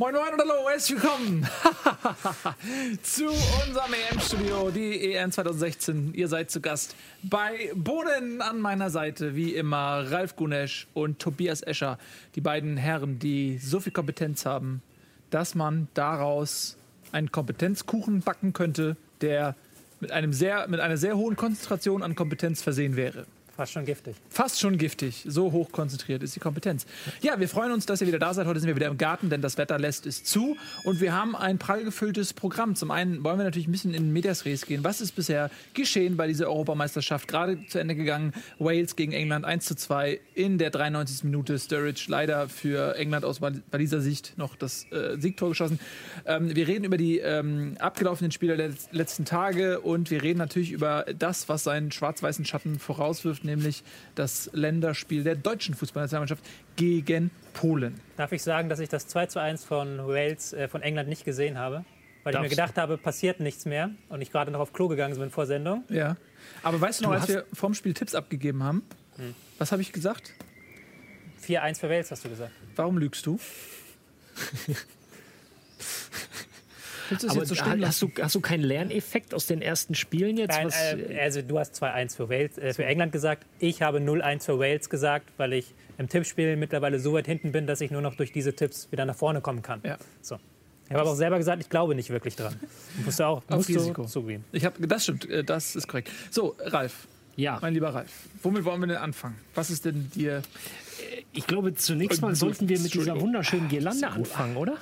Moin Moin und hallo, herzlich willkommen zu unserem EM-Studio, die EM 2016. Ihr seid zu Gast bei Boden an meiner Seite, wie immer, Ralf Gunesch und Tobias Escher. Die beiden Herren, die so viel Kompetenz haben, dass man daraus einen Kompetenzkuchen backen könnte, der mit, einem sehr, mit einer sehr hohen Konzentration an Kompetenz versehen wäre. Fast schon giftig. Fast schon giftig. So hoch konzentriert ist die Kompetenz. Ja, wir freuen uns, dass ihr wieder da seid. Heute sind wir wieder im Garten, denn das Wetter lässt es zu. Und wir haben ein prall gefülltes Programm. Zum einen wollen wir natürlich ein bisschen in Medias Res gehen. Was ist bisher geschehen bei dieser Europameisterschaft? Gerade zu Ende gegangen. Wales gegen England 1 zu 2 in der 93. Minute. Sturridge leider für England aus dieser Sicht noch das äh, Siegtor geschossen. Ähm, wir reden über die ähm, abgelaufenen Spiele der letzten Tage und wir reden natürlich über das, was seinen schwarz-weißen Schatten vorauswirft nämlich das Länderspiel der deutschen Fußballnationalmannschaft gegen Polen. Darf ich sagen, dass ich das 2 zu 1 von Wales, äh, von England nicht gesehen habe? Weil Darfst ich mir gedacht habe, passiert nichts mehr und ich gerade noch auf Klo gegangen bin vor Sendung. Ja. Aber weißt du noch, als wir vorm Spiel Tipps abgegeben haben, hm. was habe ich gesagt? 4-1 für Wales, hast du gesagt. Warum lügst du? Aber so hast, du, hast du keinen Lerneffekt aus den ersten Spielen jetzt? Nein, äh, also du hast 2-1 für, Wales, äh, für England gesagt. Ich habe 0-1 für Wales gesagt, weil ich im Tippspiel mittlerweile so weit hinten bin, dass ich nur noch durch diese Tipps wieder nach vorne kommen kann. Ja. So. Ich habe aber auch selber gesagt, ich glaube nicht wirklich dran. Musst du auch musst Risiko. zugeben. Ich habe, das stimmt, äh, das ist korrekt. So, Ralf. Ja. Mein lieber Ralf, womit wollen wir denn anfangen? Was ist denn dir. Äh, ich glaube, zunächst mal sollten wir mit dieser wunderschönen Girlande anfangen, oder?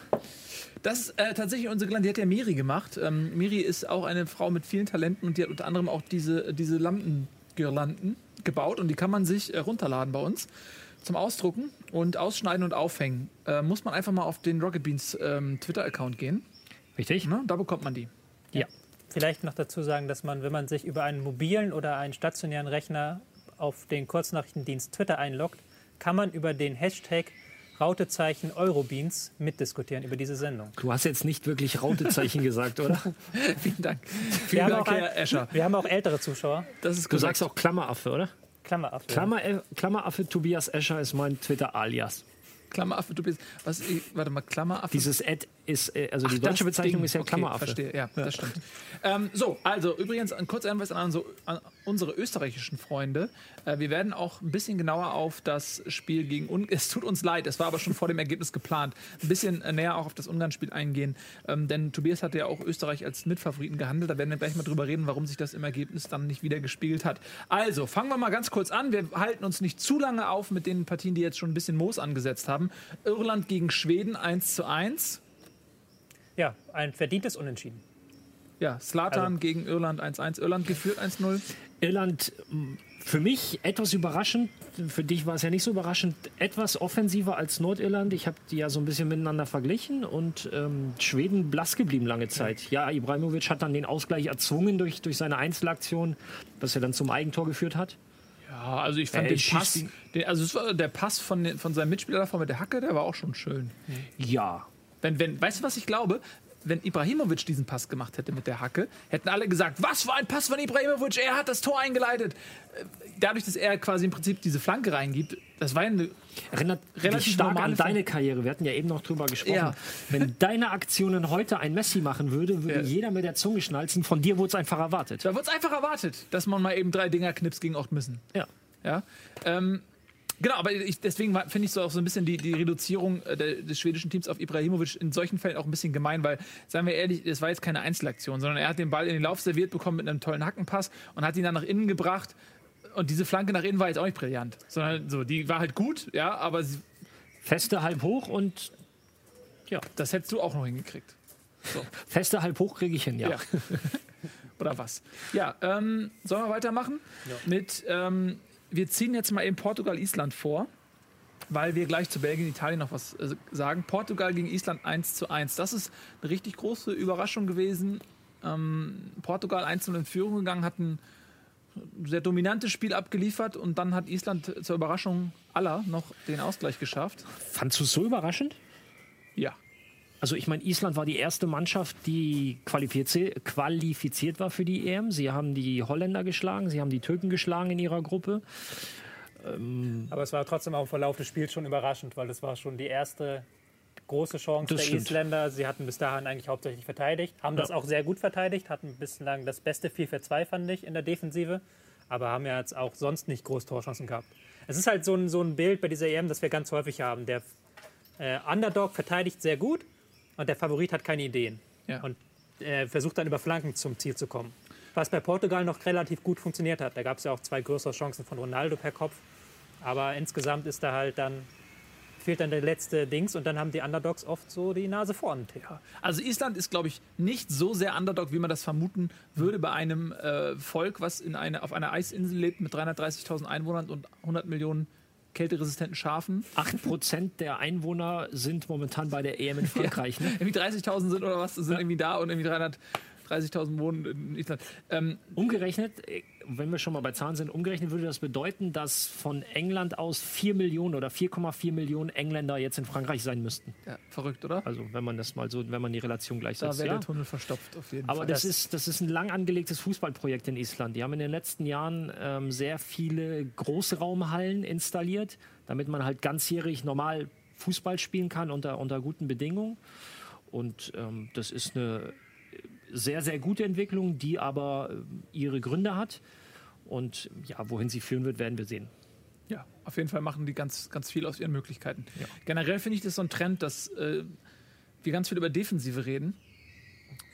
Das ist äh, tatsächlich unsere Girlande, die hat ja Miri gemacht. Ähm, Miri ist auch eine Frau mit vielen Talenten und die hat unter anderem auch diese, diese Lampengirlanden gebaut und die kann man sich äh, runterladen bei uns zum Ausdrucken und ausschneiden und aufhängen. Äh, muss man einfach mal auf den Rocket Beans ähm, Twitter-Account gehen. Richtig? Ne? Da bekommt man die. Ja. Vielleicht noch dazu sagen, dass man, wenn man sich über einen mobilen oder einen stationären Rechner auf den Kurznachrichtendienst Twitter einloggt, kann man über den Hashtag Rautezeichen Eurobeans mitdiskutieren über diese Sendung. Du hast jetzt nicht wirklich Rautezeichen gesagt, oder? Vielen Dank. Vielen Dank, Herr Escher. Wir haben auch ältere Zuschauer. Das ist du sagst auch Klammeraffe, oder? Klammeraffe. Klammer, Klammeraffe Tobias Escher ist mein Twitter-Alias. Klammeraffe, du bist. Was, warte mal, Klammeraffe. Dieses Ad ist, äh, also Ach, die deutsche Bezeichnung Ding. ist ja okay, Klammeraffe. Verstehe, ja, ja. das stimmt. ähm, so, also übrigens ein kurzer Hinweis an, so, an unsere österreichischen Freunde. Äh, wir werden auch ein bisschen genauer auf das Spiel gegen Ungarn. Es tut uns leid, es war aber schon vor dem Ergebnis geplant. Ein bisschen äh, näher auch auf das Ungarn-Spiel eingehen. Ähm, denn Tobias hatte ja auch Österreich als Mitfavoriten gehandelt. Da werden wir gleich mal drüber reden, warum sich das im Ergebnis dann nicht wieder gespiegelt hat. Also, fangen wir mal ganz kurz an. Wir halten uns nicht zu lange auf mit den Partien, die jetzt schon ein bisschen Moos angesetzt haben. Irland gegen Schweden 1 zu 1. Ja, ein verdientes Unentschieden. Ja, Slatan also. gegen Irland 1-1. Irland geführt 1-0. Irland für mich etwas überraschend. Für dich war es ja nicht so überraschend. Etwas offensiver als Nordirland. Ich habe die ja so ein bisschen miteinander verglichen. Und ähm, Schweden blass geblieben lange Zeit. Ja, Ibrahimovic hat dann den Ausgleich erzwungen durch, durch seine Einzelaktion, was ja dann zum Eigentor geführt hat. Ja, also ich fand äh, den Pass, den, also der Pass von, von seinem Mitspieler davor mit der Hacke, der war auch schon schön. Ja, wenn, wenn, weißt du, was ich glaube? Wenn Ibrahimovic diesen Pass gemacht hätte mit der Hacke, hätten alle gesagt, was für ein Pass von Ibrahimovic, er hat das Tor eingeleitet. Äh, dadurch, dass er quasi im Prinzip diese Flanke reingibt, das war eine Erinnert relativ stark an deine Karriere. Wir hatten ja eben noch drüber gesprochen. Ja. Wenn deine Aktionen heute ein Messi machen würde, würde ja. jeder mit der Zunge schnalzen. Von dir wurde es einfach erwartet. Da wurde es einfach erwartet, dass man mal eben drei Dinger knipst gegen acht müssen. Ja. Ja. Ähm, Genau, aber ich, deswegen finde ich so auch so ein bisschen die, die Reduzierung äh, des schwedischen Teams auf Ibrahimovic in solchen Fällen auch ein bisschen gemein, weil, sagen wir ehrlich, es war jetzt keine Einzelaktion, sondern er hat den Ball in den Lauf serviert bekommen mit einem tollen Hackenpass und hat ihn dann nach innen gebracht. Und diese Flanke nach innen war jetzt auch nicht brillant, sondern so, die war halt gut, ja, aber sie. Feste halb hoch und ja. Das hättest du auch noch hingekriegt. So. Feste halb hoch kriege ich hin, ja. ja. Oder was? Ja, ähm, sollen wir weitermachen? Ja. Mit ähm, wir ziehen jetzt mal eben Portugal, Island vor, weil wir gleich zu Belgien, Italien noch was äh, sagen. Portugal gegen Island 1 zu 1. Das ist eine richtig große Überraschung gewesen. Ähm, Portugal 1 in Führung gegangen, hat ein sehr dominantes Spiel abgeliefert und dann hat Island zur Überraschung aller noch den Ausgleich geschafft. Fandst du es so überraschend? Also ich meine, Island war die erste Mannschaft, die qualifiziert, qualifiziert war für die EM. Sie haben die Holländer geschlagen, sie haben die Türken geschlagen in ihrer Gruppe. Ähm Aber es war trotzdem auch im Verlauf des Spiels schon überraschend, weil das war schon die erste große Chance Das der stimmt. Isländer. Sie hatten bis dahin eigentlich hauptsächlich verteidigt, haben das Ja. auch sehr gut verteidigt, hatten bislang das beste 4-4-2, fand ich, in der Defensive, aber haben ja jetzt auch sonst nicht groß Torchancen gehabt. Es ist halt so ein, so ein Bild bei dieser EM, das wir ganz häufig haben. Der äh, Underdog verteidigt sehr gut und der Favorit hat keine Ideen. Ja. Und äh, versucht dann über Flanken zum Ziel zu kommen. Was bei Portugal noch relativ gut funktioniert hat. Da gab es ja auch zwei größere Chancen von Ronaldo per Kopf. Aber insgesamt ist da halt dann, fehlt dann der letzte Dings und dann haben die Underdogs oft so die Nase vorn. Ja. Also Island ist, glaube ich, nicht so sehr Underdog, wie man das vermuten würde bei einem äh, Volk, was in eine, auf einer Eisinsel lebt mit 330.000 Einwohnern und 100 Millionen kälteresistenten Schafen. 8% der Einwohner sind momentan bei der EM in Frankreich. Ne? Irgendwie 30.000 sind oder was, sind irgendwie da und irgendwie 330.000 wohnen in Island. Ähm, Umgerechnet, äh, wenn wir schon mal bei Zahlen sind, umgerechnet würde das bedeuten, dass von England aus 4 Millionen oder 4,4 Millionen Engländer jetzt in Frankreich sein müssten. ja, verrückt, oder? Also wenn man das mal so, wenn man die Relation Da gleichsetzt. wäre Ja. der Tunnel verstopft, auf jeden Aber Fall. das ist, das ist ein lang angelegtes Fußballprojekt in Island. Die haben in den letzten Jahren ähm, sehr viele Großraumhallen installiert, damit man halt ganzjährig normal Fußball spielen kann unter, unter guten Bedingungen. Und ähm, das ist eine sehr, sehr gute Entwicklung, die aber ähm, ihre Gründe hat. Und ja, wohin sie führen wird, werden wir sehen. Ja, auf jeden Fall machen die ganz, ganz viel aus ihren Möglichkeiten. Generell finde ich das so ein Trend, dass äh, wir ganz viel über Defensive reden.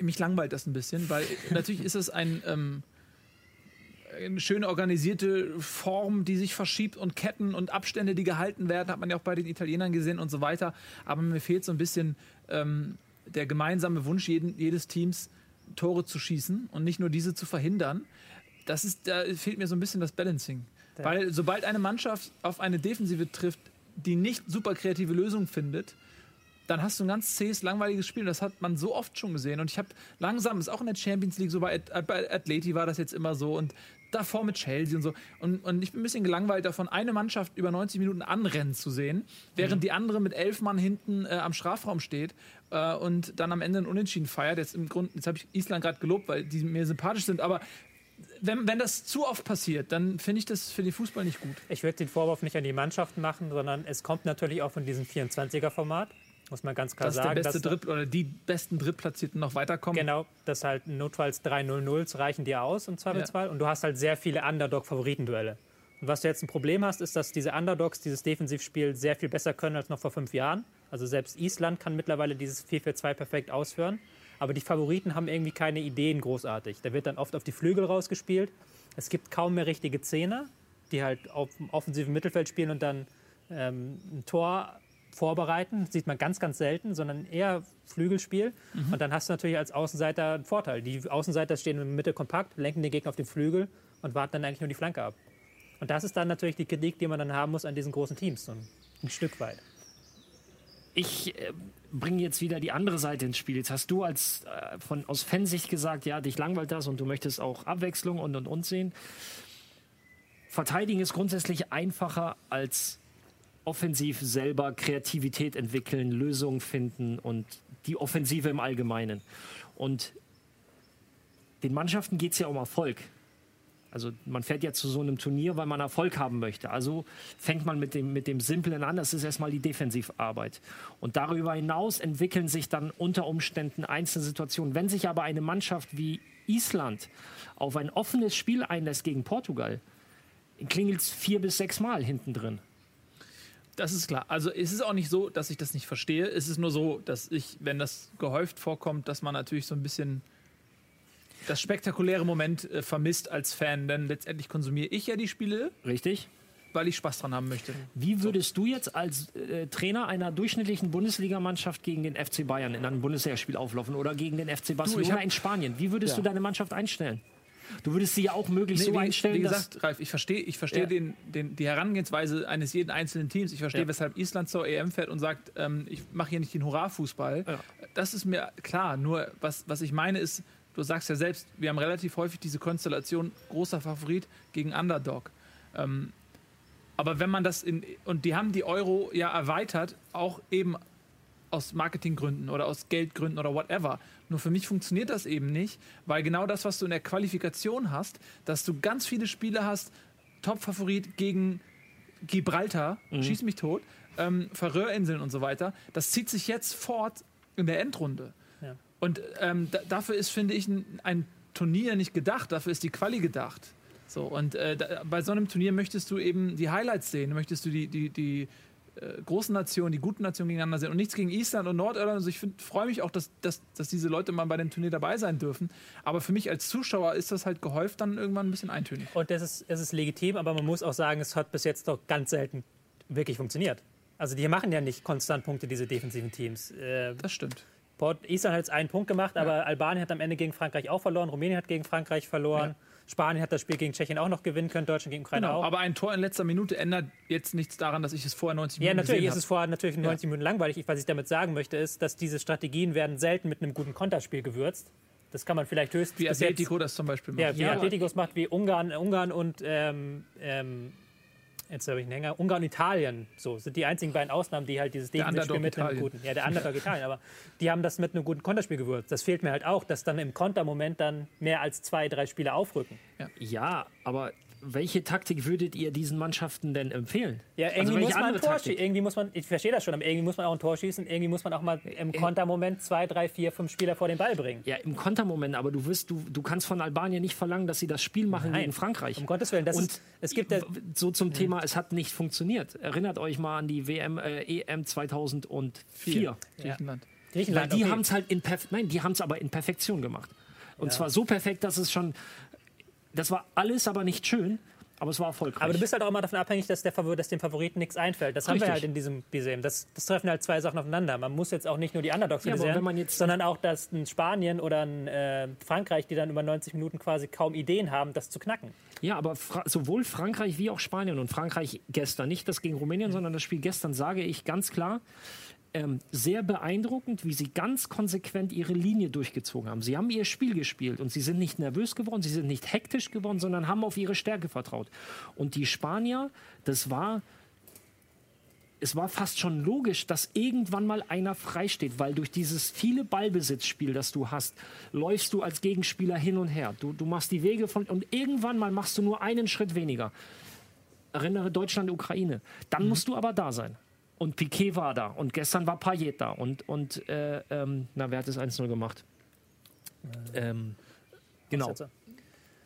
Mich langweilt das ein bisschen, weil natürlich ist es ein, ähm, eine schöne organisierte Form, die sich verschiebt und Ketten und Abstände, die gehalten werden, hat man ja auch bei den Italienern gesehen und so weiter. Aber mir fehlt so ein bisschen ähm, der gemeinsame Wunsch jeden, jedes Teams, Tore zu schießen und nicht nur diese zu verhindern. Das ist, da fehlt mir so ein bisschen das Balancing. Weil sobald eine Mannschaft auf eine Defensive trifft, die nicht super kreative Lösungen findet, dann hast du ein ganz zähes, langweiliges Spiel. Das hat man so oft schon gesehen. Und ich habe langsam, ist auch in der Champions League so, bei, bei Atleti war das jetzt immer so und davor mit Chelsea und so. Und, und ich bin ein bisschen gelangweilt davon, eine Mannschaft über 90 Minuten anrennen zu sehen, während die andere mit elf Mann hinten äh, am Strafraum steht äh, und dann am Ende ein Unentschieden feiert. Jetzt im Grund, jetzt habe ich Island gerade gelobt, weil die mir sympathisch sind, aber wenn, wenn das zu oft passiert, dann finde ich das für den Fußball nicht gut. Ich würde den Vorwurf nicht an die Mannschaft machen, sondern es kommt natürlich auch von diesem 24er-Format. Muss man ganz klar Dass der sagen. beste dass- Dritt oder die besten Drittplatzierten noch weiterkommen. Genau, dass halt notfalls 3-0-0s reichen dir aus im Zweifelsfall. Und du hast halt sehr viele Underdog-Favoritenduelle. Und was du jetzt ein Problem hast, ist, dass diese Underdogs dieses Defensivspiel sehr viel besser können als noch vor fünf Jahren. Also selbst Island kann mittlerweile dieses 4-4-2 perfekt ausführen. Aber die Favoriten haben irgendwie keine Ideen großartig. Da wird dann oft auf die Flügel rausgespielt. Es gibt kaum mehr richtige Zehner, die halt auf dem offensiven Mittelfeld spielen und dann ähm, ein Tor vorbereiten. Das sieht man ganz, ganz selten, sondern eher Flügelspiel. Und dann hast du natürlich als Außenseiter einen Vorteil. Die Außenseiter stehen in der Mitte kompakt, lenken den Gegner auf den Flügel und warten dann eigentlich nur die Flanke ab. Und das ist dann natürlich die Kritik, die man dann haben muss an diesen großen Teams, so ein, ein Stück weit. Ich äh, bringe jetzt wieder die andere Seite ins Spiel. Jetzt hast du als äh, von aus Fansicht gesagt, ja, dich langweilt das und du möchtest auch Abwechslung und und und sehen. Verteidigen ist grundsätzlich einfacher als offensiv selber Kreativität entwickeln, Lösungen finden und die Offensive im Allgemeinen. Und den Mannschaften geht es ja um Erfolg. Also man fährt ja zu so einem Turnier, weil man Erfolg haben möchte. Also fängt man mit dem, mit dem Simplen an, das ist erstmal die Defensivarbeit. Und darüber hinaus entwickeln sich dann unter Umständen einzelne Situationen. Wenn sich aber eine Mannschaft wie Island auf ein offenes Spiel einlässt gegen Portugal, klingelt es vier bis sechs Mal hinten drin. Das ist klar. Also es ist auch nicht so, dass ich das nicht verstehe. Es ist nur so, dass ich, wenn das gehäuft vorkommt, dass man natürlich so ein bisschen das spektakuläre Moment äh, vermisst als Fan. Denn letztendlich konsumiere ich ja die Spiele, Richtig? weil ich Spaß dran haben möchte. Wie würdest du jetzt als äh, Trainer einer durchschnittlichen Bundesligamannschaft gegen den FC Bayern in einem Bundesligaspiel auflaufen oder gegen den FC Barcelona hab- in Spanien? Wie würdest Ja. du deine Mannschaft einstellen? Du würdest sie ja auch möglichst so wie, einstellen, wie gesagt, Ralf, ich verstehe ich verstehe Ja. den, den, die Herangehensweise eines jeden einzelnen Teams. Ich verstehe, Ja. weshalb Island zur EM fährt und sagt, ähm, ich mache hier nicht den Hurra-Fußball. Ja. Das ist mir klar. Nur was, was ich meine ist, du sagst ja selbst, wir haben relativ häufig diese Konstellation großer Favorit gegen Underdog. Ähm, aber wenn man das in, und die haben die Euro ja erweitert, auch eben aus Marketinggründen oder aus Geldgründen oder whatever. Nur für mich funktioniert das eben nicht, weil genau das, was du in der Qualifikation hast, dass du ganz viele Spiele hast, Top-Favorit gegen Gibraltar, schieß mich tot, ähm, Färöerinseln und so weiter, das zieht sich jetzt fort in der Endrunde. Ja. Und ähm, da, dafür ist, finde ich, ein, ein, Turnier nicht gedacht, dafür ist die Quali gedacht. So, und äh, da, bei so einem Turnier möchtest du eben die Highlights sehen, möchtest du die, die, die äh, großen Nationen, die guten Nationen gegeneinander sehen und nichts gegen Island und Nordirland. Also ich freue mich auch, dass, dass, dass diese Leute mal bei dem Turnier dabei sein dürfen. Aber für mich als Zuschauer ist das halt gehäuft dann irgendwann ein bisschen eintönig. Und das ist, es ist legitim, aber man muss auch sagen, es hat bis jetzt doch ganz selten wirklich funktioniert. Also die machen ja nicht konstant Punkte, diese defensiven Teams. Äh, das stimmt. Island hat jetzt einen Punkt gemacht, ja. aber Albanien hat am Ende gegen Frankreich auch verloren, Rumänien hat gegen Frankreich verloren. Ja. Spanien hat das Spiel gegen Tschechien auch noch gewinnen können, Deutschland gegen Ukraine genau, auch. Aber ein Tor in letzter Minute ändert jetzt nichts daran, dass ich es vorher 90 Minuten Ja, natürlich ist es vorher natürlich 90 ja. Minuten langweilig. Was ich damit sagen möchte, ist, dass diese Strategien werden selten mit einem guten Konterspiel gewürzt. Das kann man vielleicht höchstens. Wie Atletico das zum Beispiel macht. Ja, wie ja, Atletico es macht, wie Ungarn, Ungarn und ähm, ähm, jetzt habe ich einen Hänger, Ungarn und Italien, so sind die einzigen beiden Ausnahmen, die halt dieses Defensivspiel mit einem guten, ja, der Underdog Italien, aber die haben das mit einem guten Konterspiel gewürzt. Das fehlt mir halt auch, dass dann im Kontermoment dann mehr als zwei, drei Spieler aufrücken. Ja, ja aber welche Taktik würdet ihr diesen Mannschaften denn empfehlen? Ja, also irgendwie also muss man ein Tor schießen. Irgendwie muss man, ich verstehe das schon, aber irgendwie muss man auch ein Tor schießen. Irgendwie muss man auch mal im äh, Kontermoment zwei, drei, vier, fünf Spieler vor den Ball bringen. Ja, im Kontermoment, aber du wirst, du, du kannst von Albanien nicht verlangen, dass sie das Spiel machen Nein, gegen Frankreich. Um Gottes Willen. Das Und ist, es gibt ja, so zum mhm. Thema, es hat nicht funktioniert. Erinnert euch mal an die WM, äh, EM 2004. Griechenland. Griechenland. Weil die okay. haben es halt in Perf Nein, die haben es aber in Perfektion gemacht. Und ja. zwar so perfekt, dass es schon das war alles aber nicht schön. Aber es war erfolgreich. Aber du bist halt auch immer davon abhängig, dass, der Favor dass dem Favoriten nichts einfällt. Das Richtig. haben wir halt in diesem Bisem. Das, das, treffen halt zwei Sachen aufeinander. Man muss jetzt auch nicht nur die Underdogs ja, sehen, sondern auch, dass ein Spanien oder ein äh, Frankreich, die dann über 90 Minuten quasi kaum Ideen haben, das zu knacken. Ja, aber Fra sowohl Frankreich wie auch Spanien und Frankreich gestern, nicht das gegen Rumänien, sondern das Spiel gestern, sage ich ganz klar, ähm, sehr beeindruckend, wie sie ganz konsequent ihre Linie durchgezogen haben. Sie haben ihr Spiel gespielt und sie sind nicht nervös geworden, sie sind nicht hektisch geworden, sondern haben auf ihre Stärke vertraut. Und die Spanier, das war es war fast schon logisch, dass irgendwann mal einer freisteht, weil durch dieses viele Ballbesitzspiel, das du hast, läufst du als Gegenspieler hin und her. Du, du machst die Wege von und irgendwann mal machst du nur einen Schritt weniger. Erinnere Deutschland, Ukraine. Dann mhm. musst du aber da sein. Und Piquet war da. Und gestern war Payet da. Und, und äh, ähm, na, wer hat das 1-0 gemacht? Äh, ähm, genau.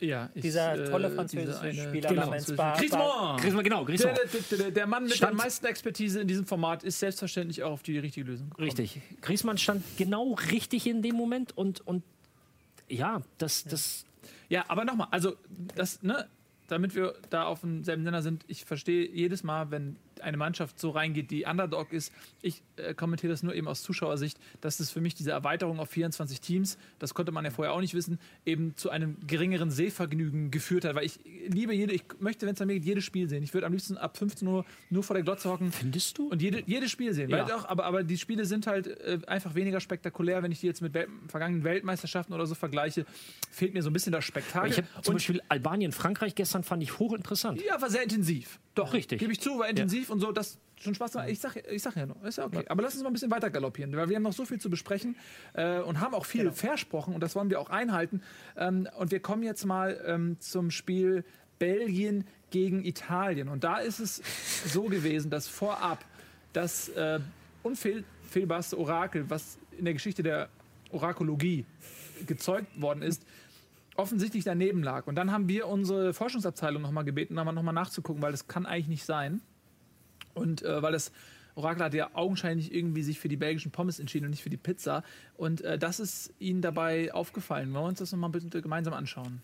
Ja, ich, Dieser äh, tolle französische Spieler genau, namens Griezmann. Griezmann, genau, Griezmann. Der, der, der, Mann mit stand, der meisten Expertise in diesem Format ist selbstverständlich auch auf die richtige Lösung gekommen. Richtig. Griezmann stand genau richtig in dem Moment und, und ja, das, das. Ja, aber nochmal, also das, ne, damit wir da auf demselben Nenner sind, ich verstehe jedes Mal, wenn eine Mannschaft so reingeht, die Underdog ist. Ich äh, kommentiere das nur eben aus Zuschauersicht, dass es für mich diese Erweiterung auf 24 Teams, das konnte man ja vorher auch nicht wissen, eben zu einem geringeren Sehvergnügen geführt hat. Weil ich liebe jede, ich möchte, wenn es an mir geht, jedes Spiel sehen. Ich würde am liebsten ab 15 Uhr nur vor der Glotze hocken. Findest du? Und jede, jedes Spiel sehen. Ja. Auch, aber, aber die Spiele sind halt äh, einfach weniger spektakulär. Wenn ich die jetzt mit Wel vergangenen Weltmeisterschaften oder so vergleiche, fehlt mir so ein bisschen das Spektakel. Ich habe zum Und Beispiel Albanien, Frankreich gestern fand ich hochinteressant. Ja, war sehr intensiv. Doch, richtig. Gebe ich zu, war intensiv ja. und so, das schon Spaß gemacht. Ich sag, ich sag ja noch, ist ja okay. Aber lass uns mal ein bisschen weiter galoppieren, weil wir haben noch so viel zu besprechen äh, und haben auch viel genau. versprochen und das wollen wir auch einhalten. Ähm, und wir kommen jetzt mal ähm, zum Spiel Belgien gegen Italien. Und da ist es so gewesen, dass vorab das äh, unfehlbarste Orakel, was in der Geschichte der Orakologie gezeugt worden ist, offensichtlich daneben lag. Und dann haben wir unsere Forschungsabteilung nochmal gebeten, nochmal nachzugucken, weil das kann eigentlich nicht sein. Und äh, weil das Orakel hat ja augenscheinlich irgendwie sich für die belgischen Pommes entschieden und nicht für die Pizza. Und äh, das ist ihnen dabei aufgefallen. Wollen wir uns das nochmal bitte gemeinsam anschauen?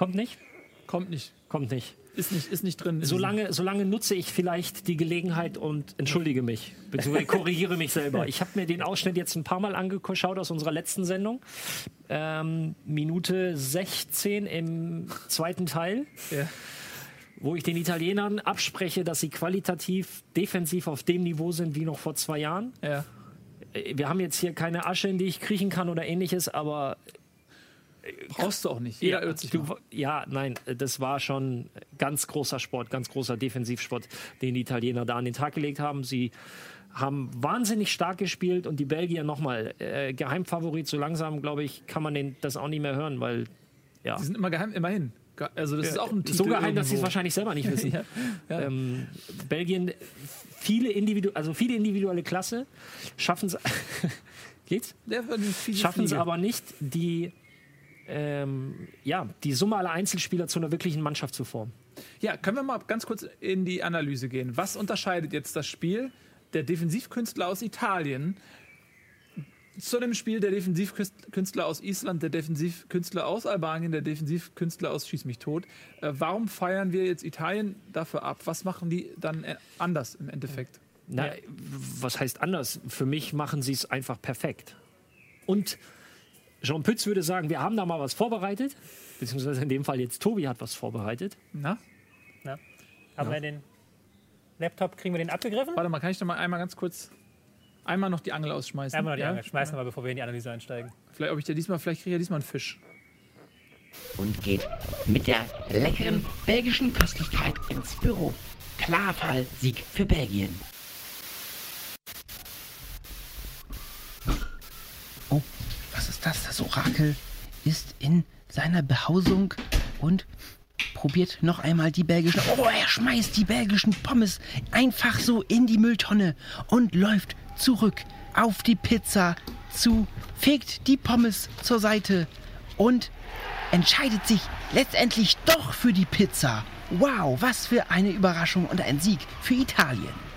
Kommt nicht? Kommt nicht. Kommt nicht. Ist nicht, ist nicht drin. Solange, solange nutze ich vielleicht die Gelegenheit und entschuldige mich, beziehungsweise korrigiere mich selber. Ich habe mir den Ausschnitt jetzt ein paar Mal angeschaut aus unserer letzten Sendung. Ähm, Minute 16 im zweiten Teil. Ja. Wo ich den Italienern abspreche, dass sie qualitativ defensiv auf dem Niveau sind wie noch vor zwei Jahren. Ja. Wir haben jetzt hier keine Asche, in die ich kriechen kann oder ähnliches, aber Brauchst du auch nicht. Jeder irrt sich. Du, ja, nein, das war schon ganz großer Sport, ganz großer Defensivsport, den die Italiener da an den Tag gelegt haben. Sie haben wahnsinnig stark gespielt und die Belgier nochmal äh, Geheimfavorit. So langsam, glaube ich, kann man den, das auch nicht mehr hören, weil ja. Die sind immer geheim, immerhin. Also das ist auch ein Titel So geheim, dass sie es wahrscheinlich selber nicht wissen. ja, ja. Ähm, Belgien, viele, Individu also viele individuelle Klasse, schaffen es geht's? Schaffen es aber nicht, die ähm, ja, die Summe aller Einzelspieler zu einer wirklichen Mannschaft zu formen. Ja, können wir mal ganz kurz in die Analyse gehen. Was unterscheidet jetzt das Spiel der Defensivkünstler aus Italien zu dem Spiel der Defensivkünstler aus Island, der Defensivkünstler aus Albanien, der Defensivkünstler aus Schieß mich tot. Äh, warum feiern wir jetzt Italien dafür ab? Was machen die dann äh, anders im Endeffekt? Na, was heißt anders? Für mich machen sie es einfach perfekt. Und Jean Pütz würde sagen, wir haben da mal was vorbereitet, beziehungsweise in dem Fall jetzt Tobi hat was vorbereitet. Na? Na? Haben ja. wir den Laptop, kriegen wir den abgegriffen? Warte mal, kann ich noch mal einmal ganz kurz einmal noch die Angel ausschmeißen? Einmal noch die ja? Angel schmeißen, ja. bevor wir in die Analyse einsteigen. Vielleicht, ob ich ja diesmal, vielleicht kriege ich ja diesmal einen Fisch. Und geht mit der leckeren belgischen Köstlichkeit ins Büro. Klarfall Sieg für Belgien. Oh, was das? Das Orakel ist in seiner Behausung und probiert noch einmal die belgischen. Oh, er schmeißt die belgischen Pommes einfach so in die Mülltonne und läuft zurück auf die Pizza zu, fegt die Pommes zur Seite und entscheidet sich letztendlich doch für die Pizza. Wow, was für eine Überraschung und ein Sieg für Italien.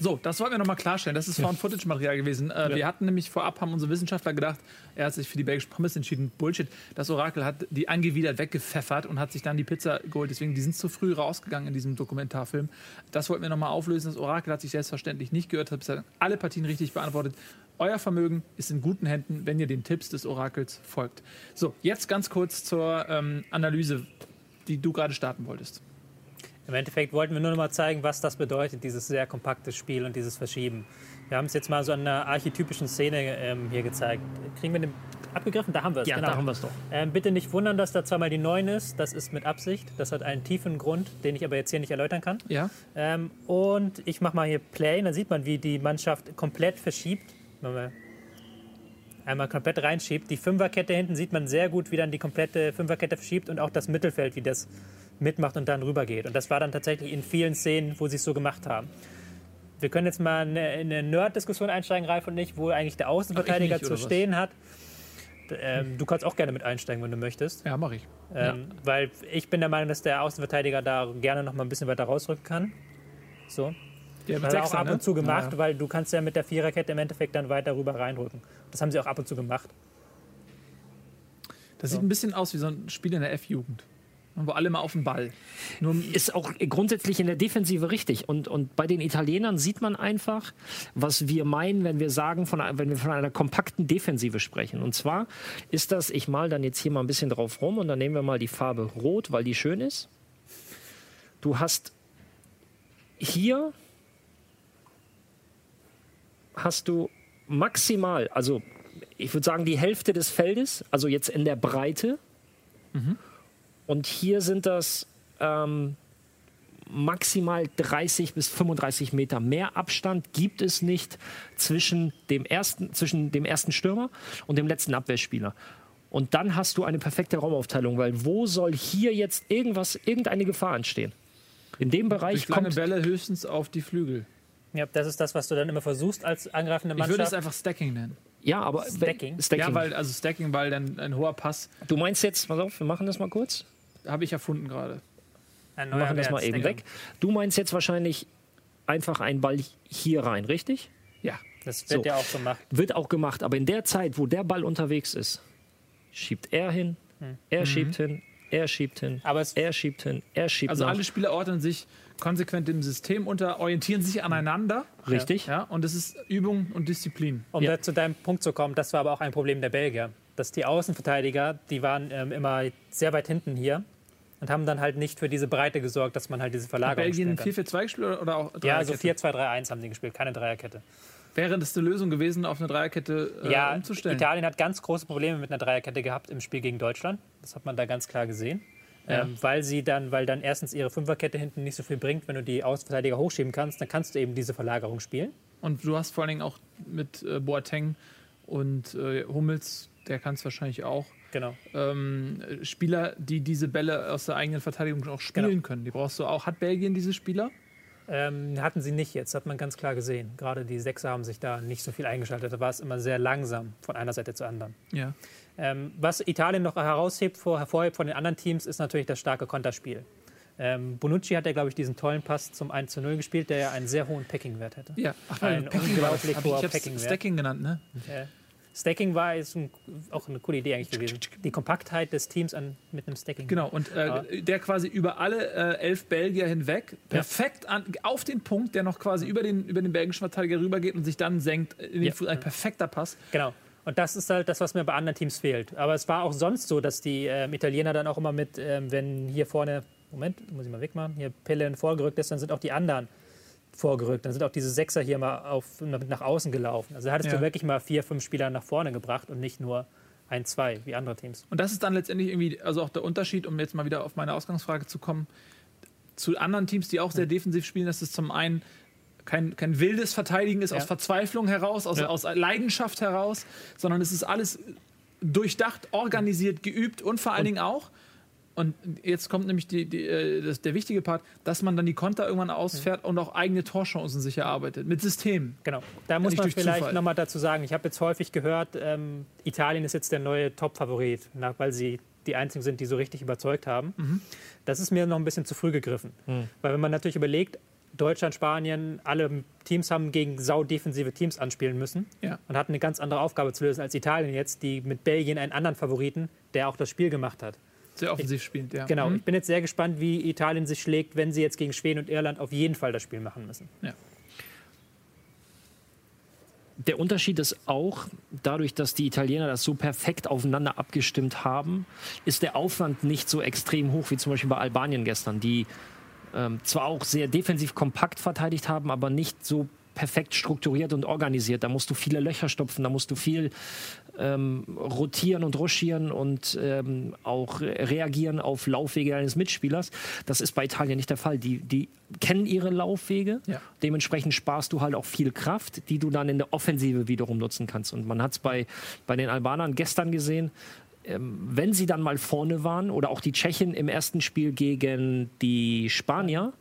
So, das wollten wir nochmal klarstellen. Das ist Found-Footage-Material gewesen. Äh, ja. Wir hatten nämlich vorab, haben unsere Wissenschaftler gedacht, er hat sich für die belgische Pommes entschieden. Bullshit. Das Orakel hat die angewidert weggepfeffert und hat sich dann die Pizza geholt. Deswegen, die sind zu früh rausgegangen in diesem Dokumentarfilm. Das wollten wir nochmal auflösen. Das Orakel hat sich selbstverständlich nicht gehört, hat bisher alle Partien richtig beantwortet. Euer Vermögen ist in guten Händen, wenn ihr den Tipps des Orakels folgt. So, jetzt ganz kurz zur ähm, Analyse, die du gerade starten wolltest. Im Endeffekt wollten wir nur noch mal zeigen, was das bedeutet, dieses sehr kompakte Spiel und dieses Verschieben. Wir haben es jetzt mal so an einer archetypischen Szene ähm, hier gezeigt. Kriegen wir den abgegriffen? Da haben wir es. Ja, genau. da haben wir es doch. Ähm, bitte nicht wundern, dass da zweimal die 9 ist. Das ist mit Absicht. Das hat einen tiefen Grund, den ich aber jetzt hier nicht erläutern kann. Ja. Ähm, und ich mache mal hier Play. Dann sieht man, wie die Mannschaft komplett verschiebt. Einmal komplett reinschiebt. Die Fünferkette hinten sieht man sehr gut, wie dann die komplette Fünferkette verschiebt und auch das Mittelfeld, wie das mitmacht und dann rübergeht. Und das war dann tatsächlich in vielen Szenen, wo sie es so gemacht haben. Wir können jetzt mal in eine Nerd-Diskussion einsteigen, Ralf und ich, wo eigentlich der Außenverteidiger nicht, zu stehen hat. Ähm, du kannst auch gerne mit einsteigen, wenn du möchtest. Ja, mache ich. Ähm, ja. Weil ich bin der Meinung, dass der Außenverteidiger da gerne noch mal ein bisschen weiter rausrücken kann. So. Der das hat auch ab ne? und zu gemacht, ja, ja. weil du kannst ja mit der Viererkette im Endeffekt dann weiter rüber reinrücken. Das haben sie auch ab und zu gemacht. Das so. sieht ein bisschen aus wie so ein Spiel in der F-Jugend wo alle mal auf den Ball. Nur ist auch grundsätzlich in der Defensive richtig. Und, und bei den Italienern sieht man einfach, was wir meinen, wenn wir sagen, von, wenn wir von einer kompakten Defensive sprechen. Und zwar ist das, ich mal dann jetzt hier mal ein bisschen drauf rum und dann nehmen wir mal die Farbe Rot, weil die schön ist. Du hast hier hast du maximal, also ich würde sagen die Hälfte des Feldes, also jetzt in der Breite. Mhm. Und hier sind das ähm, maximal 30 bis 35 Meter. Mehr Abstand gibt es nicht zwischen dem ersten, zwischen dem ersten Stürmer und dem letzten Abwehrspieler. Und dann hast du eine perfekte Raumaufteilung, weil wo soll hier jetzt irgendwas, irgendeine Gefahr entstehen? In dem Bereich Durch lange Bälle höchstens auf die Flügel. Ja, das ist das, was du dann immer versuchst als angreifende Mannschaft. Ich würde es einfach Stacking nennen. Ja, aber Stacking. Stacking. Ja, weil also Stacking, weil dann ein hoher Pass. Du meinst jetzt, pass auf, wir machen das mal kurz. Habe ich erfunden gerade. Wir machen das mal eben weg. Du meinst jetzt wahrscheinlich einfach einen Ball hier rein, richtig? Ja. Das wird so. ja auch gemacht. Wird auch gemacht, aber in der Zeit, wo der Ball unterwegs ist, schiebt er hin, hm. er mhm. schiebt hin, er schiebt hin, aber er schiebt hin, er schiebt Also nach. alle Spieler ordnen sich konsequent im System unter, orientieren sich aneinander. Richtig. Ja, und es ist Übung und Disziplin. Um ja. zu deinem Punkt zu kommen, das war aber auch ein Problem der Belgier. Dass die Außenverteidiger, die waren ähm, immer sehr weit hinten hier und haben dann halt nicht für diese Breite gesorgt, dass man halt diese Verlagerung Belgien 4-4-2 gespielt oder auch Ja, also 4-2-3-1 haben die gespielt, keine Dreierkette. Wäre das eine Lösung gewesen, auf eine Dreierkette äh, ja, umzustellen? Italien hat ganz große Probleme mit einer Dreierkette gehabt im Spiel gegen Deutschland. Das hat man da ganz klar gesehen. Ja. Ähm, weil sie dann, weil dann erstens ihre Fünferkette hinten nicht so viel bringt, wenn du die Außenverteidiger hochschieben kannst, dann kannst du eben diese Verlagerung spielen. Und du hast vor allen Dingen auch mit äh, Boateng und äh, Hummels, der kann es wahrscheinlich auch, Genau. ähm, Spieler, die diese Bälle aus der eigenen Verteidigung auch spielen Genau. können. Die brauchst du auch. Hat Belgien diese Spieler? Ähm, hatten sie nicht jetzt, hat man ganz klar gesehen. Gerade die Sechser haben sich da nicht so viel eingeschaltet. Da war es immer sehr langsam von einer Seite zur anderen. Ja. Ähm, was Italien noch heraushebt, vor, hervorhebt von den anderen Teams, ist natürlich das starke Konterspiel. Ähm, Bonucci hat ja, glaube ich, diesen tollen Pass zum 1 zu 0 gespielt, der ja einen sehr hohen Packing-Wert hätte. Ja, ach, Ein unglaublich Hab ich, hoher Packing-Wert. Stacking genannt, ne? Äh, Stacking war ist ein, auch eine coole Idee eigentlich gewesen. Die Kompaktheit des Teams an, mit einem Stacking. Genau, und äh, der quasi über alle äh, elf Belgier hinweg perfekt an, auf den Punkt, der noch quasi über den, über den belgischen Verteidiger rübergeht und sich dann senkt in den Ja. Ein perfekter Pass. Genau. Und das ist halt das, was mir bei anderen Teams fehlt. Aber es war auch sonst so, dass die ähm, Italiener dann auch immer mit, ähm, wenn hier vorne, Moment, muss ich mal wegmachen, hier Pellen vorgerückt ist, dann sind auch die anderen vorgerückt. Dann sind auch diese Sechser hier mal auf, nach außen gelaufen. Also da hattest Ja. du wirklich mal vier, fünf Spieler nach vorne gebracht und nicht nur ein, zwei, wie andere Teams. Und das ist dann letztendlich irgendwie, also auch der Unterschied, um jetzt mal wieder auf meine Ausgangsfrage zu kommen, zu anderen Teams, die auch sehr defensiv spielen, dass es zum einen kein, kein wildes Verteidigen ist Ja. aus Verzweiflung heraus, aus, Ja. aus Leidenschaft heraus, sondern es ist alles durchdacht, organisiert, geübt und vor allen Dingen auch, und jetzt kommt nämlich die, die, äh, das, der wichtige Part, dass man dann die Konter irgendwann ausfährt und auch eigene Torchancen sich erarbeitet. Mit System. Genau. Da muss man vielleicht nochmal dazu sagen, ich habe jetzt häufig gehört, ähm, Italien ist jetzt der neue Top-Favorit, weil sie die einzigen sind, die so richtig überzeugt haben. Mhm. Das ist mir noch ein bisschen zu früh gegriffen. Weil wenn man natürlich überlegt, Deutschland, Spanien, alle Teams haben gegen saudefensive Teams anspielen müssen Ja. und hatten eine ganz andere Aufgabe zu lösen als Italien jetzt, die mit Belgien einen anderen Favoriten, der auch das Spiel gemacht hat. Sehr offensiv spielt, ja. Genau, Mhm. ich bin jetzt sehr gespannt, wie Italien sich schlägt, wenn sie jetzt gegen Schweden und Irland auf jeden Fall das Spiel machen müssen. ja. Der Unterschied ist auch, dadurch, dass die Italiener das so perfekt aufeinander abgestimmt haben, ist der Aufwand nicht so extrem hoch wie zum Beispiel bei Albanien gestern, die ähm, zwar auch sehr defensiv kompakt verteidigt haben, aber nicht so perfekt strukturiert und organisiert. Da musst du viele Löcher stopfen, da musst du viel ähm, rotieren und ruschieren und ähm, auch reagieren auf Laufwege eines Mitspielers. Das ist bei Italien nicht der Fall. Die, die kennen ihre Laufwege. Ja. Dementsprechend sparst du halt auch viel Kraft, die du dann in der Offensive wiederum nutzen kannst. Und man hat es bei, bei den Albanern gestern gesehen, ähm, wenn sie dann mal vorne waren oder auch die Tschechen im ersten Spiel gegen die Spanier,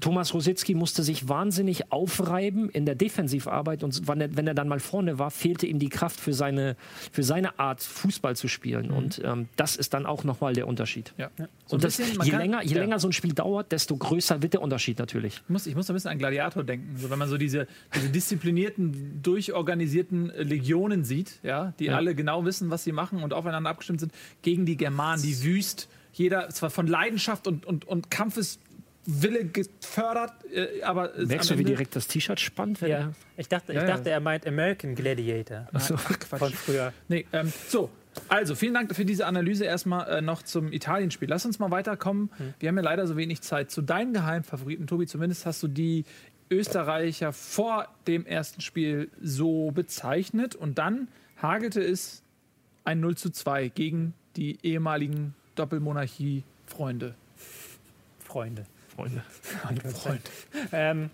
Thomas Rositzky musste sich wahnsinnig aufreiben in der Defensivarbeit und wenn er, wenn er dann mal vorne war, fehlte ihm die Kraft für seine, für seine Art, Fußball zu spielen. Und ähm, das ist dann auch nochmal der Unterschied. Ja. So ein Und das, bisschen, je, kann- länger, je ja. länger so ein Spiel dauert, desto größer wird der Unterschied natürlich. Ich muss, ich muss ein bisschen an Gladiator denken. So, wenn man so diese, diese disziplinierten, durchorganisierten Legionen sieht, ja, die Ja. alle genau wissen, was sie machen und aufeinander abgestimmt sind, gegen die Germanen, die wüst, jeder zwar von Leidenschaft und, und, und Kampfeswille gefördert, äh, aber Merkst du, wie direkt das T-Shirt spannt? Ja, ich dachte, ich Ja, ja. dachte er meint American Gladiator so. von früher. Nee, ähm, so. Also, vielen Dank für diese Analyse erstmal äh, noch zum Italienspiel. Lass uns mal weiterkommen. Wir haben ja leider so wenig Zeit. Zu deinen Geheimfavoriten, Tobi, zumindest hast du die Österreicher vor dem ersten Spiel so bezeichnet. Und dann hagelte es ein 0 zu 2 gegen die ehemaligen Doppelmonarchie-Freunde. Freunde. Freunde. Freund. Ähm,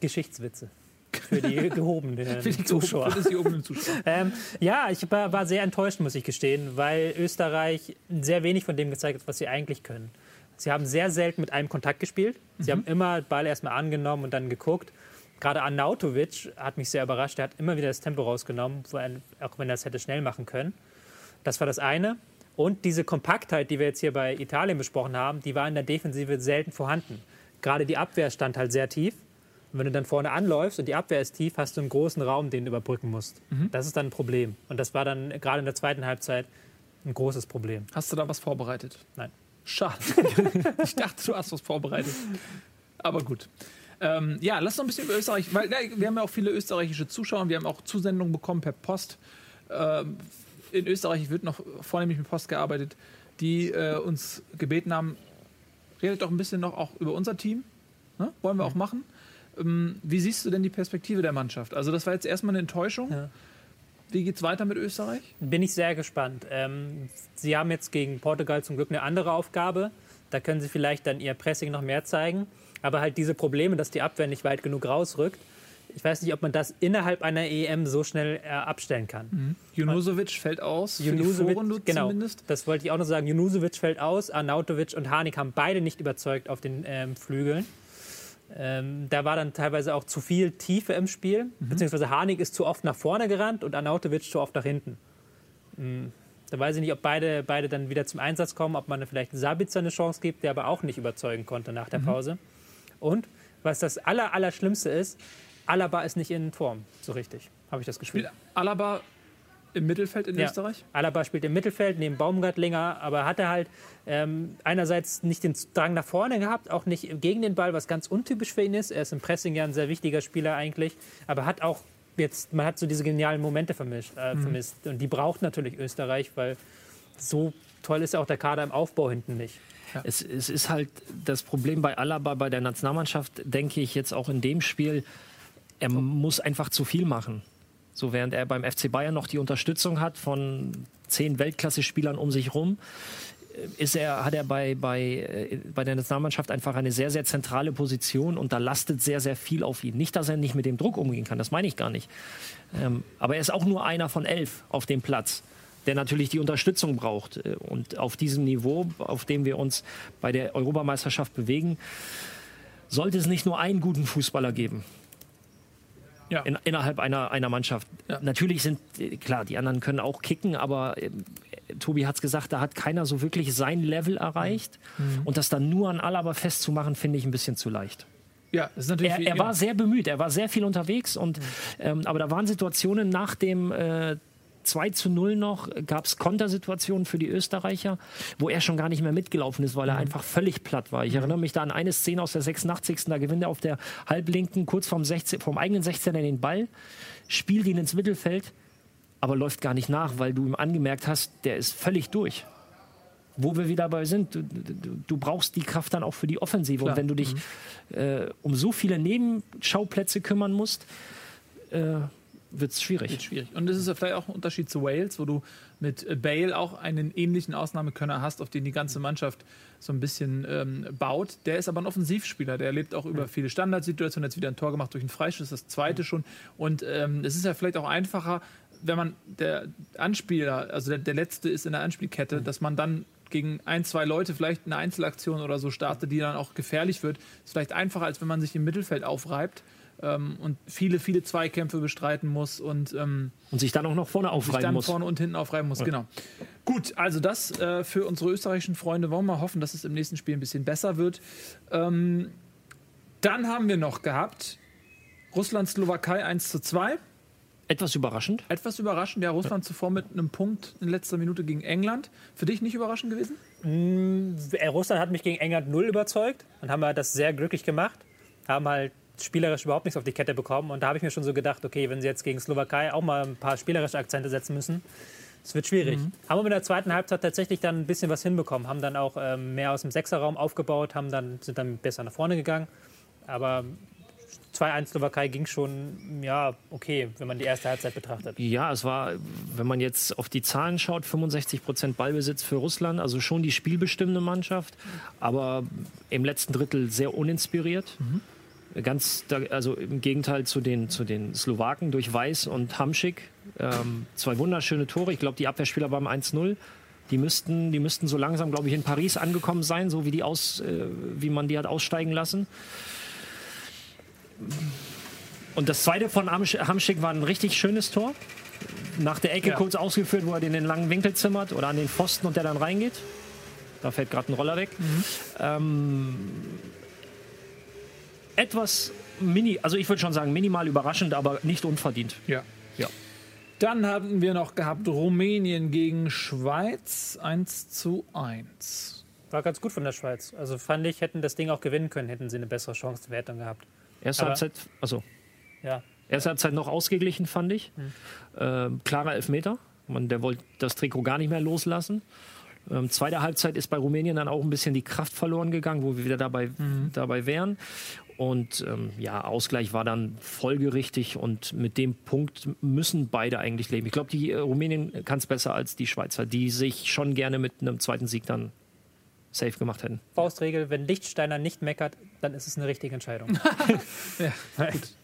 Geschichtswitze. Für die gehobenen Für die Zuschauer. Für die oberen Zuschauer. Ähm, ja, ich war, war sehr enttäuscht, muss ich gestehen, weil Österreich sehr wenig von dem gezeigt hat, was sie eigentlich können. Sie haben sehr selten mit einem Kontakt gespielt. Sie haben immer Ball erstmal angenommen und dann geguckt. Gerade Arnautovic hat mich sehr überrascht. Er hat immer wieder das Tempo rausgenommen, auch wenn er es hätte schnell machen können. Das war das eine. Und diese Kompaktheit, die wir jetzt hier bei Italien besprochen haben, die war in der Defensive selten vorhanden. Gerade die Abwehr stand halt sehr tief. Und wenn du dann vorne anläufst und die Abwehr ist tief, hast du einen großen Raum, den du überbrücken musst. Das ist dann ein Problem. Und das war dann gerade in der zweiten Halbzeit ein großes Problem. Hast du da was vorbereitet? Nein. Schade. ich dachte, du hast was vorbereitet. Aber gut. Ähm, ja, lass noch ein bisschen über Österreich, weil ja, wir haben ja auch viele österreichische Zuschauer. Wir haben auch Zusendungen bekommen per Post. Ähm, in Österreich wird noch vornehmlich mit Post gearbeitet, die äh, uns gebeten haben, redet doch ein bisschen noch auch über unser Team. Ne? Wollen wir auch machen. Ähm, wie siehst du denn die Perspektive der Mannschaft? Also das war jetzt erstmal eine Enttäuschung. Ja. Wie geht es weiter mit Österreich? Bin ich sehr gespannt. Ähm, Sie haben jetzt gegen Portugal zum Glück eine andere Aufgabe. Da können Sie vielleicht dann Ihr Pressing noch mehr zeigen. Aber halt diese Probleme, dass die Abwehr nicht weit genug rausrückt, ich weiß nicht, ob man das innerhalb einer EM so schnell äh, abstellen kann. Mhm. Junusovic fällt aus, Junusovic, genau, zumindest. Das wollte ich auch noch sagen. Junusovic fällt aus, Arnautovic und Hanik haben beide nicht überzeugt auf den ähm, Flügeln. Ähm, da war dann teilweise auch zu viel Tiefe im Spiel, mhm. beziehungsweise Hanik ist zu oft nach vorne gerannt und Arnautovic zu oft nach hinten. Mhm. Da weiß ich nicht, ob beide, beide dann wieder zum Einsatz kommen, ob man vielleicht Sabitzer eine Chance gibt, der aber auch nicht überzeugen konnte nach der mhm. Pause. Und was das Aller, Allerschlimmste ist, Alaba ist nicht in Form, so richtig, habe ich das Gefühl. Spielt Alaba im Mittelfeld in ja. Österreich? Alaba spielt im Mittelfeld neben Baumgartlinger, aber hat er halt ähm, einerseits nicht den Drang nach vorne gehabt, auch nicht gegen den Ball, was ganz untypisch für ihn ist. Er ist im Pressing ja ein sehr wichtiger Spieler eigentlich, aber hat auch jetzt, man hat so diese genialen Momente vermischt, äh, mhm. vermisst. Und die braucht natürlich Österreich, weil so toll ist ja auch der Kader im Aufbau hinten nicht. Ja. Es, es, ist halt das Problem bei Alaba, bei der Nationalmannschaft, denke ich jetzt auch in dem Spiel, er muss einfach zu viel machen. So während er beim FC Bayern noch die Unterstützung hat von zehn Weltklasse-Spielern um sich herum, äh, ist er, hat er bei, bei, äh, bei der Nationalmannschaft einfach eine sehr, sehr zentrale Position und da lastet sehr, sehr viel auf ihn. Nicht, dass er nicht mit dem Druck umgehen kann, das meine ich gar nicht. Ähm, aber er ist auch nur einer von elf auf dem Platz, der natürlich die Unterstützung braucht. Äh, und auf diesem Niveau, auf dem wir uns bei der Europameisterschaft bewegen, sollte es nicht nur einen guten Fußballer geben ja. in, innerhalb einer, einer Mannschaft. Ja. Natürlich sind, klar, die anderen können auch kicken, aber äh, Tobi hat es gesagt, da hat keiner so wirklich sein Level erreicht. Mhm. Und das dann nur an Alaba festzumachen, finde ich ein bisschen zu leicht. Ja, das ist natürlich er, er war sehr bemüht, er war sehr viel unterwegs und mhm. ähm, aber da waren Situationen nach dem äh, 2 zu 0 noch gab es Kontersituationen für die Österreicher, wo er schon gar nicht mehr mitgelaufen ist, weil er mhm. einfach völlig platt war. Ich mhm. erinnere mich da an eine Szene aus der 86. Da gewinnt er auf der Halblinken kurz vom, 16, vom eigenen 16er den Ball, spielt ihn ins Mittelfeld, aber läuft gar nicht nach, weil du ihm angemerkt hast, der ist völlig durch wo wir wieder dabei sind, du, du, du, brauchst die Kraft dann auch für die Offensive. Klar. Und wenn du dich mhm. äh, um so viele Nebenschauplätze kümmern musst, äh, wird es schwierig. Wird schwierig. Und das ist ja vielleicht auch ein Unterschied zu Wales, wo du mit Bale auch einen ähnlichen Ausnahmekönner hast, auf den die ganze Mannschaft so ein bisschen ähm, baut. Der ist aber ein Offensivspieler, der lebt auch über viele Standardsituationen, jetzt wieder ein Tor gemacht durch einen Freischuss, das zweite schon. Und ähm, es ist ja vielleicht auch einfacher, wenn man der Anspieler, also der, der Letzte ist in der Anspielkette, dass man dann gegen ein, zwei Leute vielleicht eine Einzelaktion oder so startet, die dann auch gefährlich wird. Ist vielleicht einfacher, als wenn man sich im Mittelfeld aufreibt ähm, und viele, viele Zweikämpfe bestreiten muss und, ähm, und sich dann auch noch vorne aufreiben sich dann muss. vorne und hinten aufreiben muss, ja. genau. Gut, also das äh, für unsere österreichischen Freunde. Wollen wir mal hoffen, dass es im nächsten Spiel ein bisschen besser wird. Ähm, dann haben wir noch gehabt Russland-Slowakei 1 zu 2. Etwas überraschend. Etwas überraschend, ja. Russland zuvor mit einem Punkt in letzter Minute gegen England. Für dich nicht überraschend gewesen? Mm, Russland hat mich gegen England null überzeugt und haben das sehr glücklich gemacht. Haben halt spielerisch überhaupt nichts auf die Kette bekommen. Und da habe ich mir schon so gedacht, okay, wenn sie jetzt gegen Slowakei auch mal ein paar spielerische Akzente setzen müssen, es wird schwierig. Mhm. Haben wir in der zweiten Halbzeit tatsächlich dann ein bisschen was hinbekommen, haben dann auch ähm, mehr aus dem Sechserraum aufgebaut, haben dann, sind dann besser nach vorne gegangen. Aber 2-1 Slowakei ging schon, ja, okay, wenn man die erste Halbzeit betrachtet. Ja, es war, wenn man jetzt auf die Zahlen schaut, 65 Prozent Ballbesitz für Russland, also schon die spielbestimmende Mannschaft, aber im letzten Drittel sehr uninspiriert. Mhm. Ganz, also im Gegenteil zu den, zu den Slowaken durch Weiß und Hamschik. Ähm, zwei wunderschöne Tore. Ich glaube, die Abwehrspieler beim 1-0. Die müssten, die müssten so langsam, glaube ich, in Paris angekommen sein, so wie, die aus, äh, wie man die hat aussteigen lassen. Und das zweite von Hamschik war ein richtig schönes Tor. Nach der Ecke ja. kurz ausgeführt, wo er den in den langen Winkel zimmert oder an den Pfosten und der dann reingeht. Da fällt gerade ein Roller weg. Mhm. Ähm, etwas mini, also ich würde schon sagen minimal überraschend, aber nicht unverdient. Ja. ja. Dann hatten wir noch gehabt Rumänien gegen Schweiz 1 zu 1. War ganz gut von der Schweiz. Also fand ich, hätten das Ding auch gewinnen können, hätten sie eine bessere Chance zur Wertung gehabt. Erste aber, Halbzeit, also. Ja. Erste Halbzeit noch ausgeglichen, fand ich. Hm. Ähm, klarer Elfmeter. Man, der wollte das Trikot gar nicht mehr loslassen. Ähm, zweite Halbzeit ist bei Rumänien dann auch ein bisschen die Kraft verloren gegangen, wo wir wieder dabei, mhm. dabei wären. Und ähm, ja, Ausgleich war dann folgerichtig und mit dem Punkt müssen beide eigentlich leben. Ich glaube, die äh, Rumänien kann es besser als die Schweizer, die sich schon gerne mit einem zweiten Sieg dann safe gemacht hätten. Faustregel, wenn Lichtsteiner nicht meckert, dann ist es eine richtige Entscheidung. ja, gut.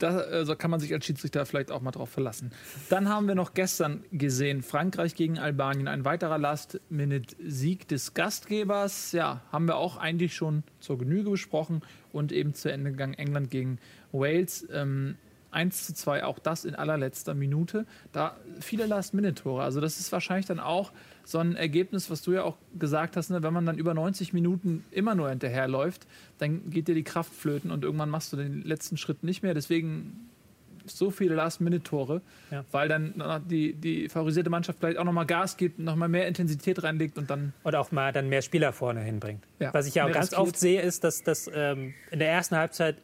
Da also kann man sich als Schiedsrichter vielleicht auch mal drauf verlassen. Dann haben wir noch gestern gesehen, Frankreich gegen Albanien, ein weiterer Last-Minute-Sieg des Gastgebers. Ja, haben wir auch eigentlich schon zur Genüge besprochen und eben zu Ende gegangen England gegen Wales. Ähm, 1 zu 2, auch das in allerletzter Minute. Da viele Last-Minute-Tore. Also, das ist wahrscheinlich dann auch so ein Ergebnis, was du ja auch gesagt hast, ne? wenn man dann über 90 Minuten immer nur hinterherläuft, dann geht dir die Kraft flöten und irgendwann machst du den letzten Schritt nicht mehr. Deswegen so viele Last-Minute-Tore, ja. weil dann die, die favorisierte Mannschaft vielleicht auch nochmal Gas gibt, nochmal mehr Intensität reinlegt und dann. Oder auch mal dann mehr Spieler vorne hinbringt. Ja. Was ich ja auch ganz oft sehe, ist, dass das ähm, in der ersten Halbzeit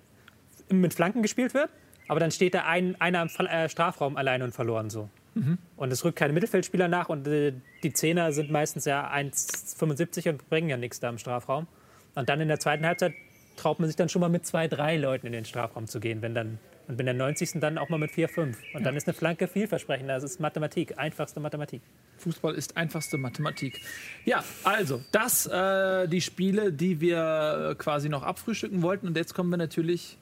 mit Flanken gespielt wird, aber dann steht da ein, einer im äh, Strafraum allein und verloren so. Mhm. Und es rückt keine Mittelfeldspieler nach und äh, die Zehner sind meistens ja 1,75 und bringen ja nichts da im Strafraum. Und dann in der zweiten Halbzeit traut man sich dann schon mal mit zwei, drei Leuten in den Strafraum zu gehen, wenn dann und in der 90. dann auch mal mit 4, 5. Und dann ist eine Flanke vielversprechender. Das ist Mathematik, einfachste Mathematik. Fußball ist einfachste Mathematik. Ja, also, das äh, die Spiele, die wir quasi noch abfrühstücken wollten. Und jetzt kommen wir natürlich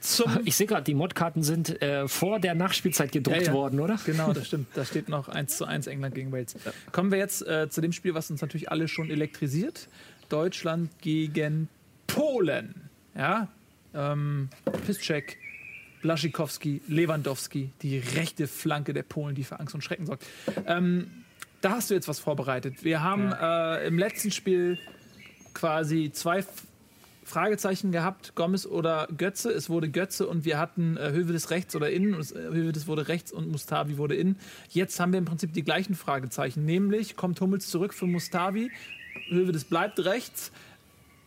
zum. Ich sehe gerade, die Modkarten sind äh, vor der Nachspielzeit gedruckt ja, ja. worden, oder? Genau, das stimmt. Da steht noch 1 zu 1 England gegen Wales. Ja. Kommen wir jetzt äh, zu dem Spiel, was uns natürlich alle schon elektrisiert. Deutschland gegen Polen. Ja, ähm, Piszczek, Blaszczykowski, Lewandowski, die rechte Flanke der Polen, die für Angst und Schrecken sorgt. Ähm, da hast du jetzt was vorbereitet. Wir haben äh, im letzten Spiel quasi zwei Fragezeichen gehabt, Gomez oder Götze. Es wurde Götze und wir hatten äh, Hövedes rechts oder innen. Und, äh, Hövedes wurde rechts und Mustavi wurde innen. Jetzt haben wir im Prinzip die gleichen Fragezeichen. Nämlich, kommt Hummels zurück für Mustavi, Hövedes bleibt rechts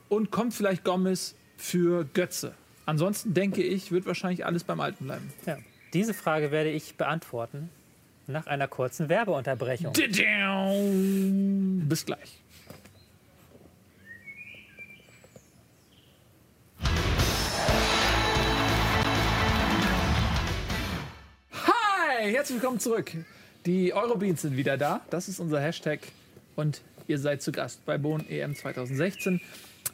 und kommt vielleicht Gomez für Götze. Ansonsten denke ich, wird wahrscheinlich alles beim Alten bleiben. Ja. Diese Frage werde ich beantworten nach einer kurzen Werbeunterbrechung. Bis gleich. Hey, herzlich willkommen zurück. Die Eurobeans sind wieder da. Das ist unser Hashtag. Und ihr seid zu Gast bei Bohn EM 2016.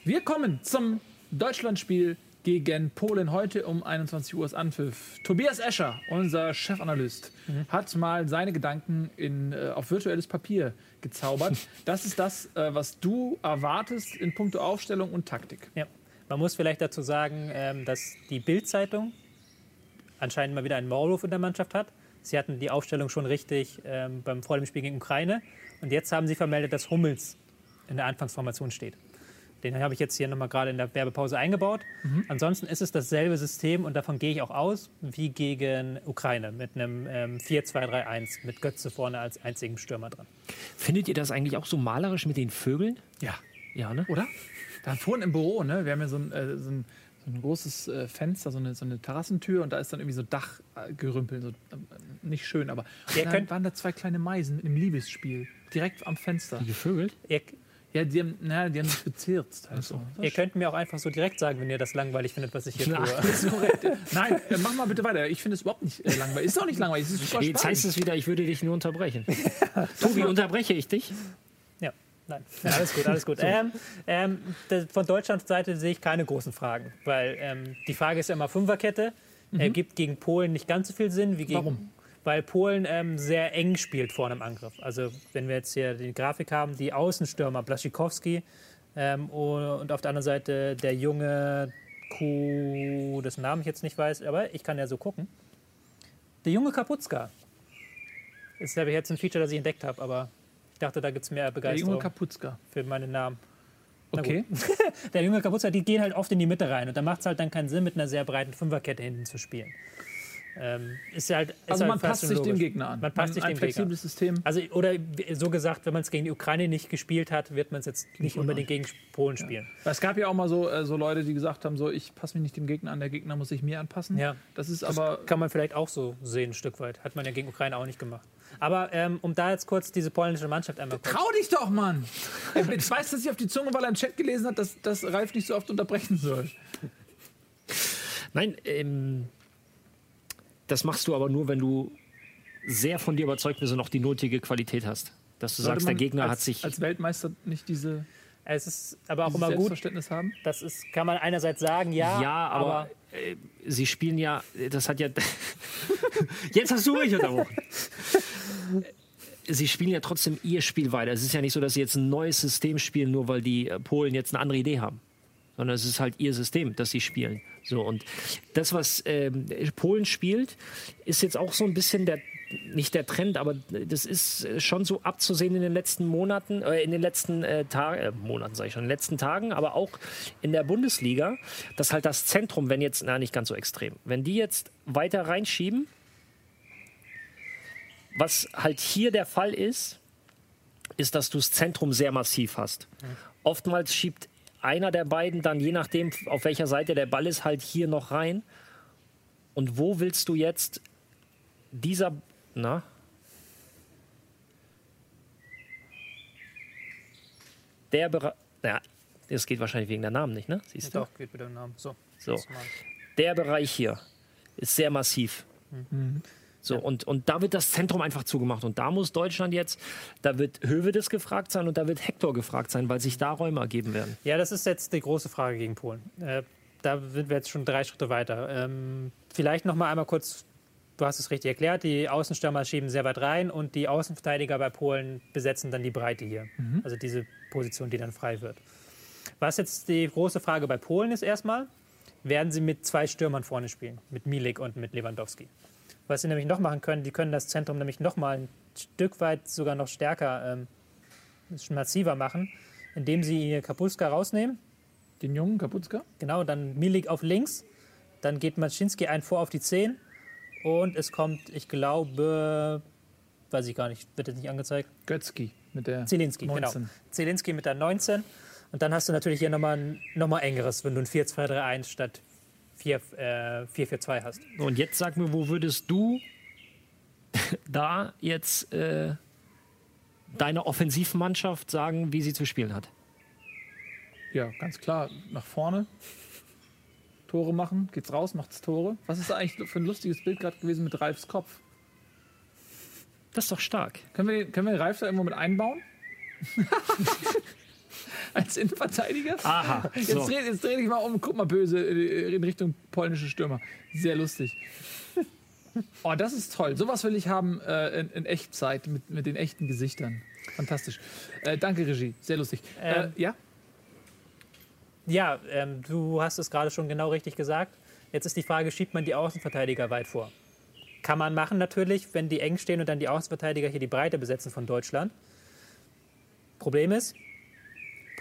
Wir kommen zum Deutschlandspiel gegen Polen heute um 21 Uhr ist Anpfiff. Tobias Escher, unser Chefanalyst, mhm. hat mal seine Gedanken in, äh, auf virtuelles Papier gezaubert. Das ist das, äh, was du erwartest in puncto Aufstellung und Taktik. Ja. Man muss vielleicht dazu sagen, ähm, dass die Bild-Zeitung anscheinend mal wieder einen Maulwurf in der Mannschaft hat. Sie hatten die Aufstellung schon richtig ähm, beim, vor dem Spiel gegen Ukraine. Und jetzt haben sie vermeldet, dass Hummels in der Anfangsformation steht. Den habe ich jetzt hier nochmal gerade in der Werbepause eingebaut. Mhm. Ansonsten ist es dasselbe System und davon gehe ich auch aus wie gegen Ukraine mit einem ähm, 4-2-3-1 mit Götze vorne als einzigen Stürmer dran. Findet ihr das eigentlich auch so malerisch mit den Vögeln? Ja. Ja, ne? Oder? Da vorhin im Büro, ne? Wir haben ja so ein, äh, so ein so ein großes äh, Fenster, so eine, so eine Terrassentür und da ist dann irgendwie so Dachgerümpel. So, äh, nicht schön, aber ja, dann waren da zwei kleine Meisen im Liebesspiel. Direkt am Fenster. Die gevögelt? Ihr, ja, die haben, na, die haben sich bezirzt. Also. Ihr könnt mir auch einfach so direkt sagen, wenn ihr das langweilig findet, was ich hier tue. Nein, äh, mach mal bitte weiter. Ich finde es überhaupt nicht äh, langweilig. Ist auch nicht langweilig. Ist super Jetzt heißt es wieder, ich würde dich nur unterbrechen. Tobi, unterbreche ich dich? Nein, ja, alles gut, alles gut. so. ähm, ähm, von Deutschlands Seite sehe ich keine großen Fragen, weil ähm, die Frage ist ja immer Fünferkette. Mhm. Ergibt gegen Polen nicht ganz so viel Sinn wie gegen. Warum? Weil Polen ähm, sehr eng spielt vorne im Angriff. Also, wenn wir jetzt hier die Grafik haben, die Außenstürmer Blaszczykowski ähm, und auf der anderen Seite der junge Kuh, dessen Namen ich jetzt nicht weiß, aber ich kann ja so gucken. Der junge Kapuzka. Das ist jetzt ein Feature, das ich entdeckt habe, aber ich dachte, da gibt es mehr Begeisterung. Der junge Kapuzka. Für meinen Namen. Okay. der junge Kapuzka, die gehen halt oft in die Mitte rein. Und da macht es halt dann keinen Sinn, mit einer sehr breiten Fünferkette hinten zu spielen. Ähm, ist ja halt, ist Also halt man passt sich dem. Gegner an. Man passt sich ein dem Gegner. flexibles System. Also, oder so gesagt, wenn man es gegen die Ukraine nicht gespielt hat, wird man es jetzt nicht unbedingt gegen Polen spielen. Weil Es gab ja auch mal so, äh, so Leute, die gesagt haben, so ich passe mich nicht dem Gegner an, der Gegner muss sich mir anpassen. Ja. Das ist aber Kann man vielleicht auch so sehen, ein Stück weit. Hat man ja gegen Ukraine auch nicht gemacht. Aber ähm, um da jetzt kurz diese polnische Mannschaft einmal kurz. Trau dich doch, Mann! Ich weiß, dass ich auf die Zunge, weil er im Chat gelesen hat, dass, dass Ralf nicht so oft unterbrechen soll. Nein, ähm, das machst du aber nur, wenn du sehr von dir überzeugt bist und auch die nötige Qualität hast. Dass du Sollte sagst, der Gegner als, hat sich. als Weltmeister nicht diese, Es ist aber auch immer gut. Selbstverständnis haben. Das ist, kann man einerseits sagen, ja, ja, aber, äh, sie spielen ja. Das hat ja. Jetzt hast du mich unterbrochen. Sie spielen ja trotzdem ihr Spiel weiter. Es ist ja nicht so, dass sie jetzt ein neues System spielen, nur weil die äh, Polen jetzt eine andere Idee haben. Sondern es ist halt ihr System, das sie spielen. So, und das, was ähm, Polen spielt, ist jetzt auch so ein bisschen der, nicht der Trend, aber das ist schon so abzusehen in den letzten Monaten, äh, in den letzten äh, Tagen, äh, Monaten sage ich schon, in den letzten Tagen, aber auch in der Bundesliga, dass halt das Zentrum, wenn jetzt, na nicht ganz so extrem, wenn die jetzt weiter reinschieben, was halt hier der Fall ist, ist, dass du das Zentrum sehr massiv hast. Oftmals schiebt einer der beiden dann, je nachdem, auf welcher Seite der Ball ist, halt hier noch rein. Und wo willst du jetzt dieser, na? Der Bereich, ja, das geht wahrscheinlich wegen der Namen nicht, ne? Siehst du? Doch, geht mit dem Namen. So. So. Der Bereich hier ist sehr massiv. So, und, und da wird das Zentrum einfach zugemacht. Und da muss Deutschland jetzt, da wird Hövedes gefragt sein und da wird Hector gefragt sein, weil sich da Räume ergeben werden. Ja, das ist jetzt die große Frage gegen Polen. Äh, da sind wir jetzt schon drei Schritte weiter. Ähm, vielleicht noch mal einmal kurz, du hast es richtig erklärt, die Außenstürmer schieben sehr weit rein und die Außenverteidiger bei Polen besetzen dann die Breite hier. Also diese Position, die dann frei wird. Was jetzt die große Frage bei Polen ist erstmal, werden sie mit zwei Stürmern vorne spielen, mit Milik und mit Lewandowski. Was sie nämlich noch machen können, die können das Zentrum nämlich noch mal ein Stück weit sogar noch stärker, ähm, massiver machen, indem sie Kapulska rausnehmen Den jungen Kapuzka? Genau, dann Milik auf links. Dann geht Maczynski ein vor auf die 10. Und es kommt, ich glaube, weiß ich gar nicht, wird jetzt nicht angezeigt. Götzki mit der Zielinski, 19. genau. Zielinski mit der 19. Und dann hast du natürlich hier nochmal noch mal engeres, wenn du ein 4-2-3-1 statt 4, äh, 4-4-2 hast. Und jetzt sag mir, wo würdest du da jetzt äh, deine Offensivmannschaft sagen, wie sie zu spielen hat? Ja, ganz klar. Nach vorne. Tore machen. Geht's raus, macht's Tore. Was ist eigentlich für ein lustiges Bild gerade gewesen mit Ralfs Kopf? Das ist doch stark. Können wir, können wir Ralf da irgendwo mit einbauen? Als Innenverteidiger? Aha. Jetzt So. dreh, jetzt dreh dich mal um, guck mal böse äh, in Richtung polnische Stürmer. Sehr lustig. Oh, das ist toll. Sowas will ich haben äh, in, in Echtzeit mit, mit den echten Gesichtern. Fantastisch. Äh, danke, Regie. Sehr lustig. Ähm, äh, ja? Ja, ähm, du hast es gerade schon genau richtig gesagt. Jetzt ist die Frage, schiebt man die Außenverteidiger weit vor? Kann man machen natürlich, wenn die eng stehen und dann die Außenverteidiger hier die Breite besetzen von Deutschland. Problem ist,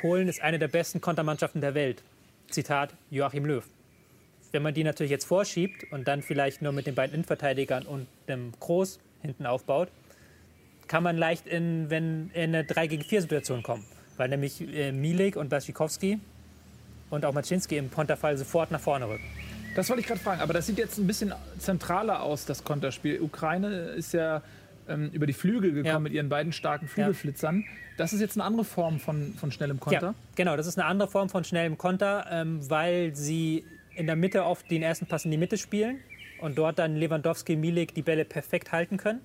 Polen ist eine der besten Kontermannschaften der Welt. Zitat Joachim Löw. Wenn man die natürlich jetzt vorschiebt und dann vielleicht nur mit den beiden Innenverteidigern und dem Groß hinten aufbaut, kann man leicht in, wenn, in eine 3 gegen 4 Situation kommen. Weil nämlich äh, Milik und Blaschikowski und auch Maczynski im Konterfall sofort nach vorne rücken. Das wollte ich gerade fragen. Aber das sieht jetzt ein bisschen zentraler aus, das Konterspiel. Ukraine ist ja ähm, über die Flügel gekommen Ja. mit ihren beiden starken Flügelflitzern. Das ist jetzt eine andere Form von, von schnellem Konter. Ja, genau, das ist eine andere Form von schnellem Konter, ähm, weil sie in der Mitte oft den ersten Pass in die Mitte spielen und dort dann Lewandowski, Milik die Bälle perfekt halten können.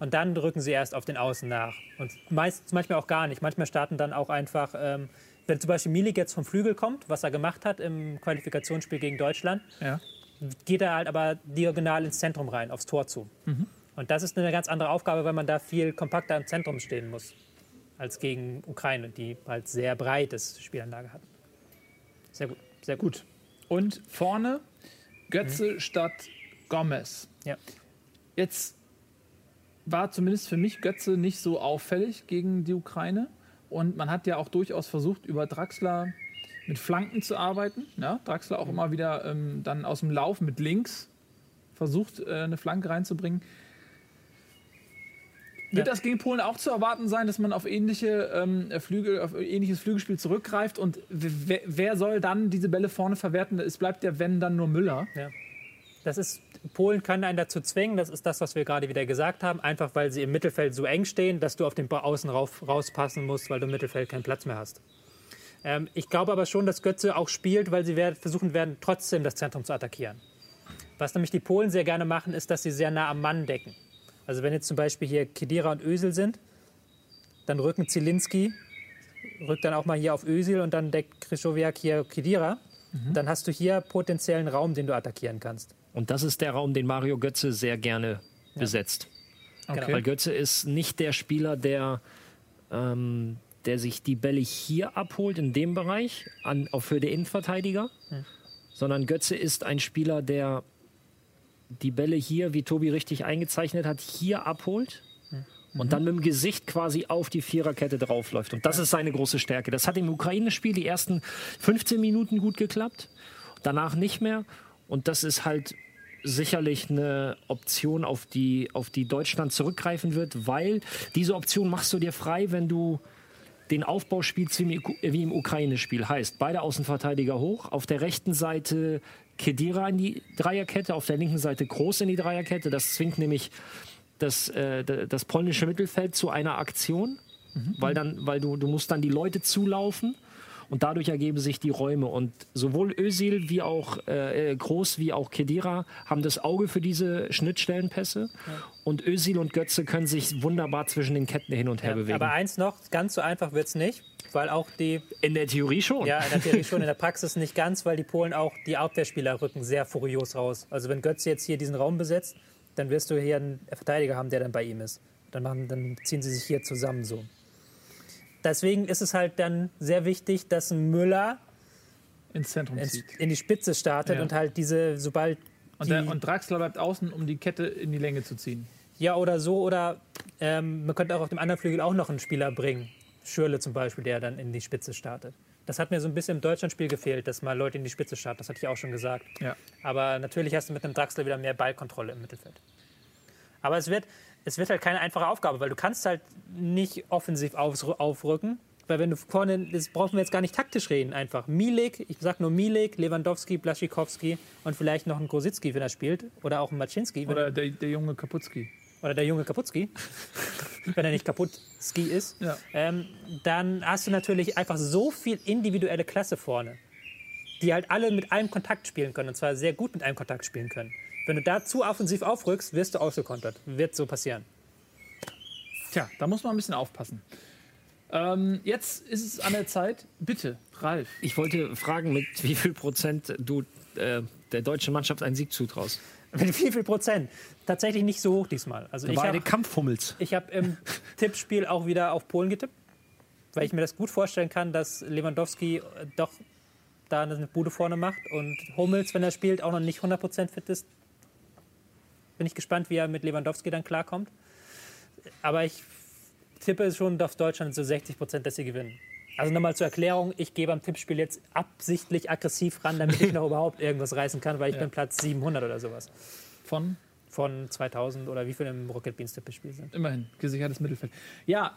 Und dann drücken sie erst auf den Außen nach. Und meist, manchmal auch gar nicht. Manchmal starten dann auch einfach, ähm, wenn zum Beispiel Milik jetzt vom Flügel kommt, was er gemacht hat im Qualifikationsspiel gegen Deutschland, Ja. geht er halt aber diagonal ins Zentrum rein, aufs Tor zu. Und das ist eine ganz andere Aufgabe, weil man da viel kompakter im Zentrum stehen muss, als gegen Ukraine, die halt sehr breites Spielanlage hat. Sehr gut, sehr gut. Und vorne Götze statt Gomez. Ja. Jetzt war zumindest für mich Götze nicht so auffällig gegen die Ukraine. Und man hat ja auch durchaus versucht, über Draxler mit Flanken zu arbeiten. Ja, Draxler auch immer wieder ähm, dann aus dem Lauf mit links versucht, äh, eine Flanke reinzubringen. Wird das gegen Polen auch zu erwarten sein, dass man auf ähnliche ähm, Flügel, auf ähnliches Flügelspiel zurückgreift? Und wer, wer soll dann diese Bälle vorne verwerten? Es bleibt ja, wenn dann nur Müller. Ja. Das ist, Polen kann einen dazu zwingen, das ist das, was wir gerade wieder gesagt haben, einfach weil sie im Mittelfeld so eng stehen, dass du auf den Außen rauf, rauspassen musst, weil du im Mittelfeld keinen Platz mehr hast. Ähm, ich glaube aber schon, dass Götze auch spielt, weil sie werden, versuchen werden, trotzdem das Zentrum zu attackieren. Was nämlich die Polen sehr gerne machen, ist, dass sie sehr nah am Mann decken. Also wenn jetzt zum Beispiel hier Kedira und Özil sind, dann rücken Zielinski, rückt dann auch mal hier auf Özil und dann deckt Krychowiak hier Kedira. Dann hast du hier potenziellen Raum, den du attackieren kannst. Und das ist der Raum, den Mario Götze sehr gerne besetzt. Okay. Weil Götze ist nicht der Spieler, der, ähm, der sich die Bälle hier abholt, in dem Bereich, an, auch für den Innenverteidiger, sondern Götze ist ein Spieler, der die Bälle hier, wie Tobi richtig eingezeichnet hat, hier abholt und dann mit dem Gesicht quasi auf die Viererkette draufläuft. Und das ist seine große Stärke. Das hat im Ukraine-Spiel die ersten 15 Minuten gut geklappt, danach nicht mehr. Und das ist halt sicherlich eine Option, auf die, auf die Deutschland zurückgreifen wird, weil diese Option machst du dir frei, wenn du den Aufbau spielst wie im, Ukraine-Spiel. Heißt, beide Außenverteidiger hoch, auf der rechten Seite Kedira in die Dreierkette, auf der linken Seite Groß in die Dreierkette. Das zwingt nämlich das, äh, das polnische Mittelfeld zu einer Aktion, weil, dann, weil du, du musst dann die Leute zulaufen und dadurch ergeben sich die Räume. Und sowohl Özil wie auch äh, äh, Groß wie auch Kedira haben das Auge für diese Schnittstellenpässe. Und Özil und Götze können sich wunderbar zwischen den Ketten hin und her bewegen. Aber eins noch, ganz so einfach wird es nicht, weil auch die, in der Theorie schon. ja, in der Theorie schon, in der Praxis nicht ganz, weil die Polen auch die Abwehrspieler rücken sehr furios raus. Also wenn Götze jetzt hier diesen Raum besetzt, dann wirst du hier einen Verteidiger haben, der dann bei ihm ist. Dann, machen, dann ziehen sie sich hier zusammen so. Deswegen ist es halt dann sehr wichtig, dass ein Müller Ins Zentrum zieht. in die Spitze startet Ja. und halt diese, sobald Und, der, und Draxler bleibt außen, um die Kette in die Länge zu ziehen. Ja, oder so, oder ähm, man könnte auch auf dem anderen Flügel auch noch einen Spieler bringen. Schürle zum Beispiel, der dann in die Spitze startet. Das hat mir so ein bisschen im Deutschlandspiel gefehlt, dass mal Leute in die Spitze starten. Das hatte ich auch schon gesagt. Ja. Aber natürlich hast du mit einem Draxler wieder mehr Ballkontrolle im Mittelfeld. Aber es wird, es wird halt keine einfache Aufgabe, weil du kannst halt nicht offensiv aufrücken. Weil wenn du vorne, das brauchen wir jetzt gar nicht taktisch reden, einfach. Milik, ich sag nur Milik, Lewandowski, Blaschikowski und vielleicht noch ein Grosicki, wenn er spielt. Oder auch ein Maczynski. Oder der, der junge Kaputski. oder der junge Kaputski, wenn er nicht Kaputski ist, Ja. ähm, dann hast du natürlich einfach so viel individuelle Klasse vorne, die halt alle mit einem Kontakt spielen können und zwar sehr gut mit einem Kontakt spielen können. Wenn du da zu offensiv aufrückst, wirst du ausgekontert. Wird so passieren. Tja, da muss man ein bisschen aufpassen. Ähm, jetzt ist es an der Zeit. Bitte, Ralf. Ich wollte fragen, mit wie viel Prozent du äh, der deutschen Mannschaft einen Sieg zutraust. Mit wie viel Prozent? Tatsächlich nicht so hoch diesmal. Also ich war habe eine Kampfhummels. Ich habe im Tippspiel auch wieder auf Polen getippt, weil ich mir das gut vorstellen kann, dass Lewandowski äh, doch da eine Bude vorne macht und Hummels, wenn er spielt, auch noch nicht 100% fit ist. Bin ich gespannt, wie er mit Lewandowski dann klarkommt. Aber ich tippe schon auf Deutschland so 60%, dass sie gewinnen. Also nochmal zur Erklärung, ich gehe beim Tippspiel jetzt absichtlich aggressiv ran, damit ich noch überhaupt irgendwas reißen kann, weil ich bin Platz 700 oder sowas. Von Von 2000 oder wie viele im Rocket Beans Tippspiel sind. immerhin gesichertes Mittelfeld. Ja,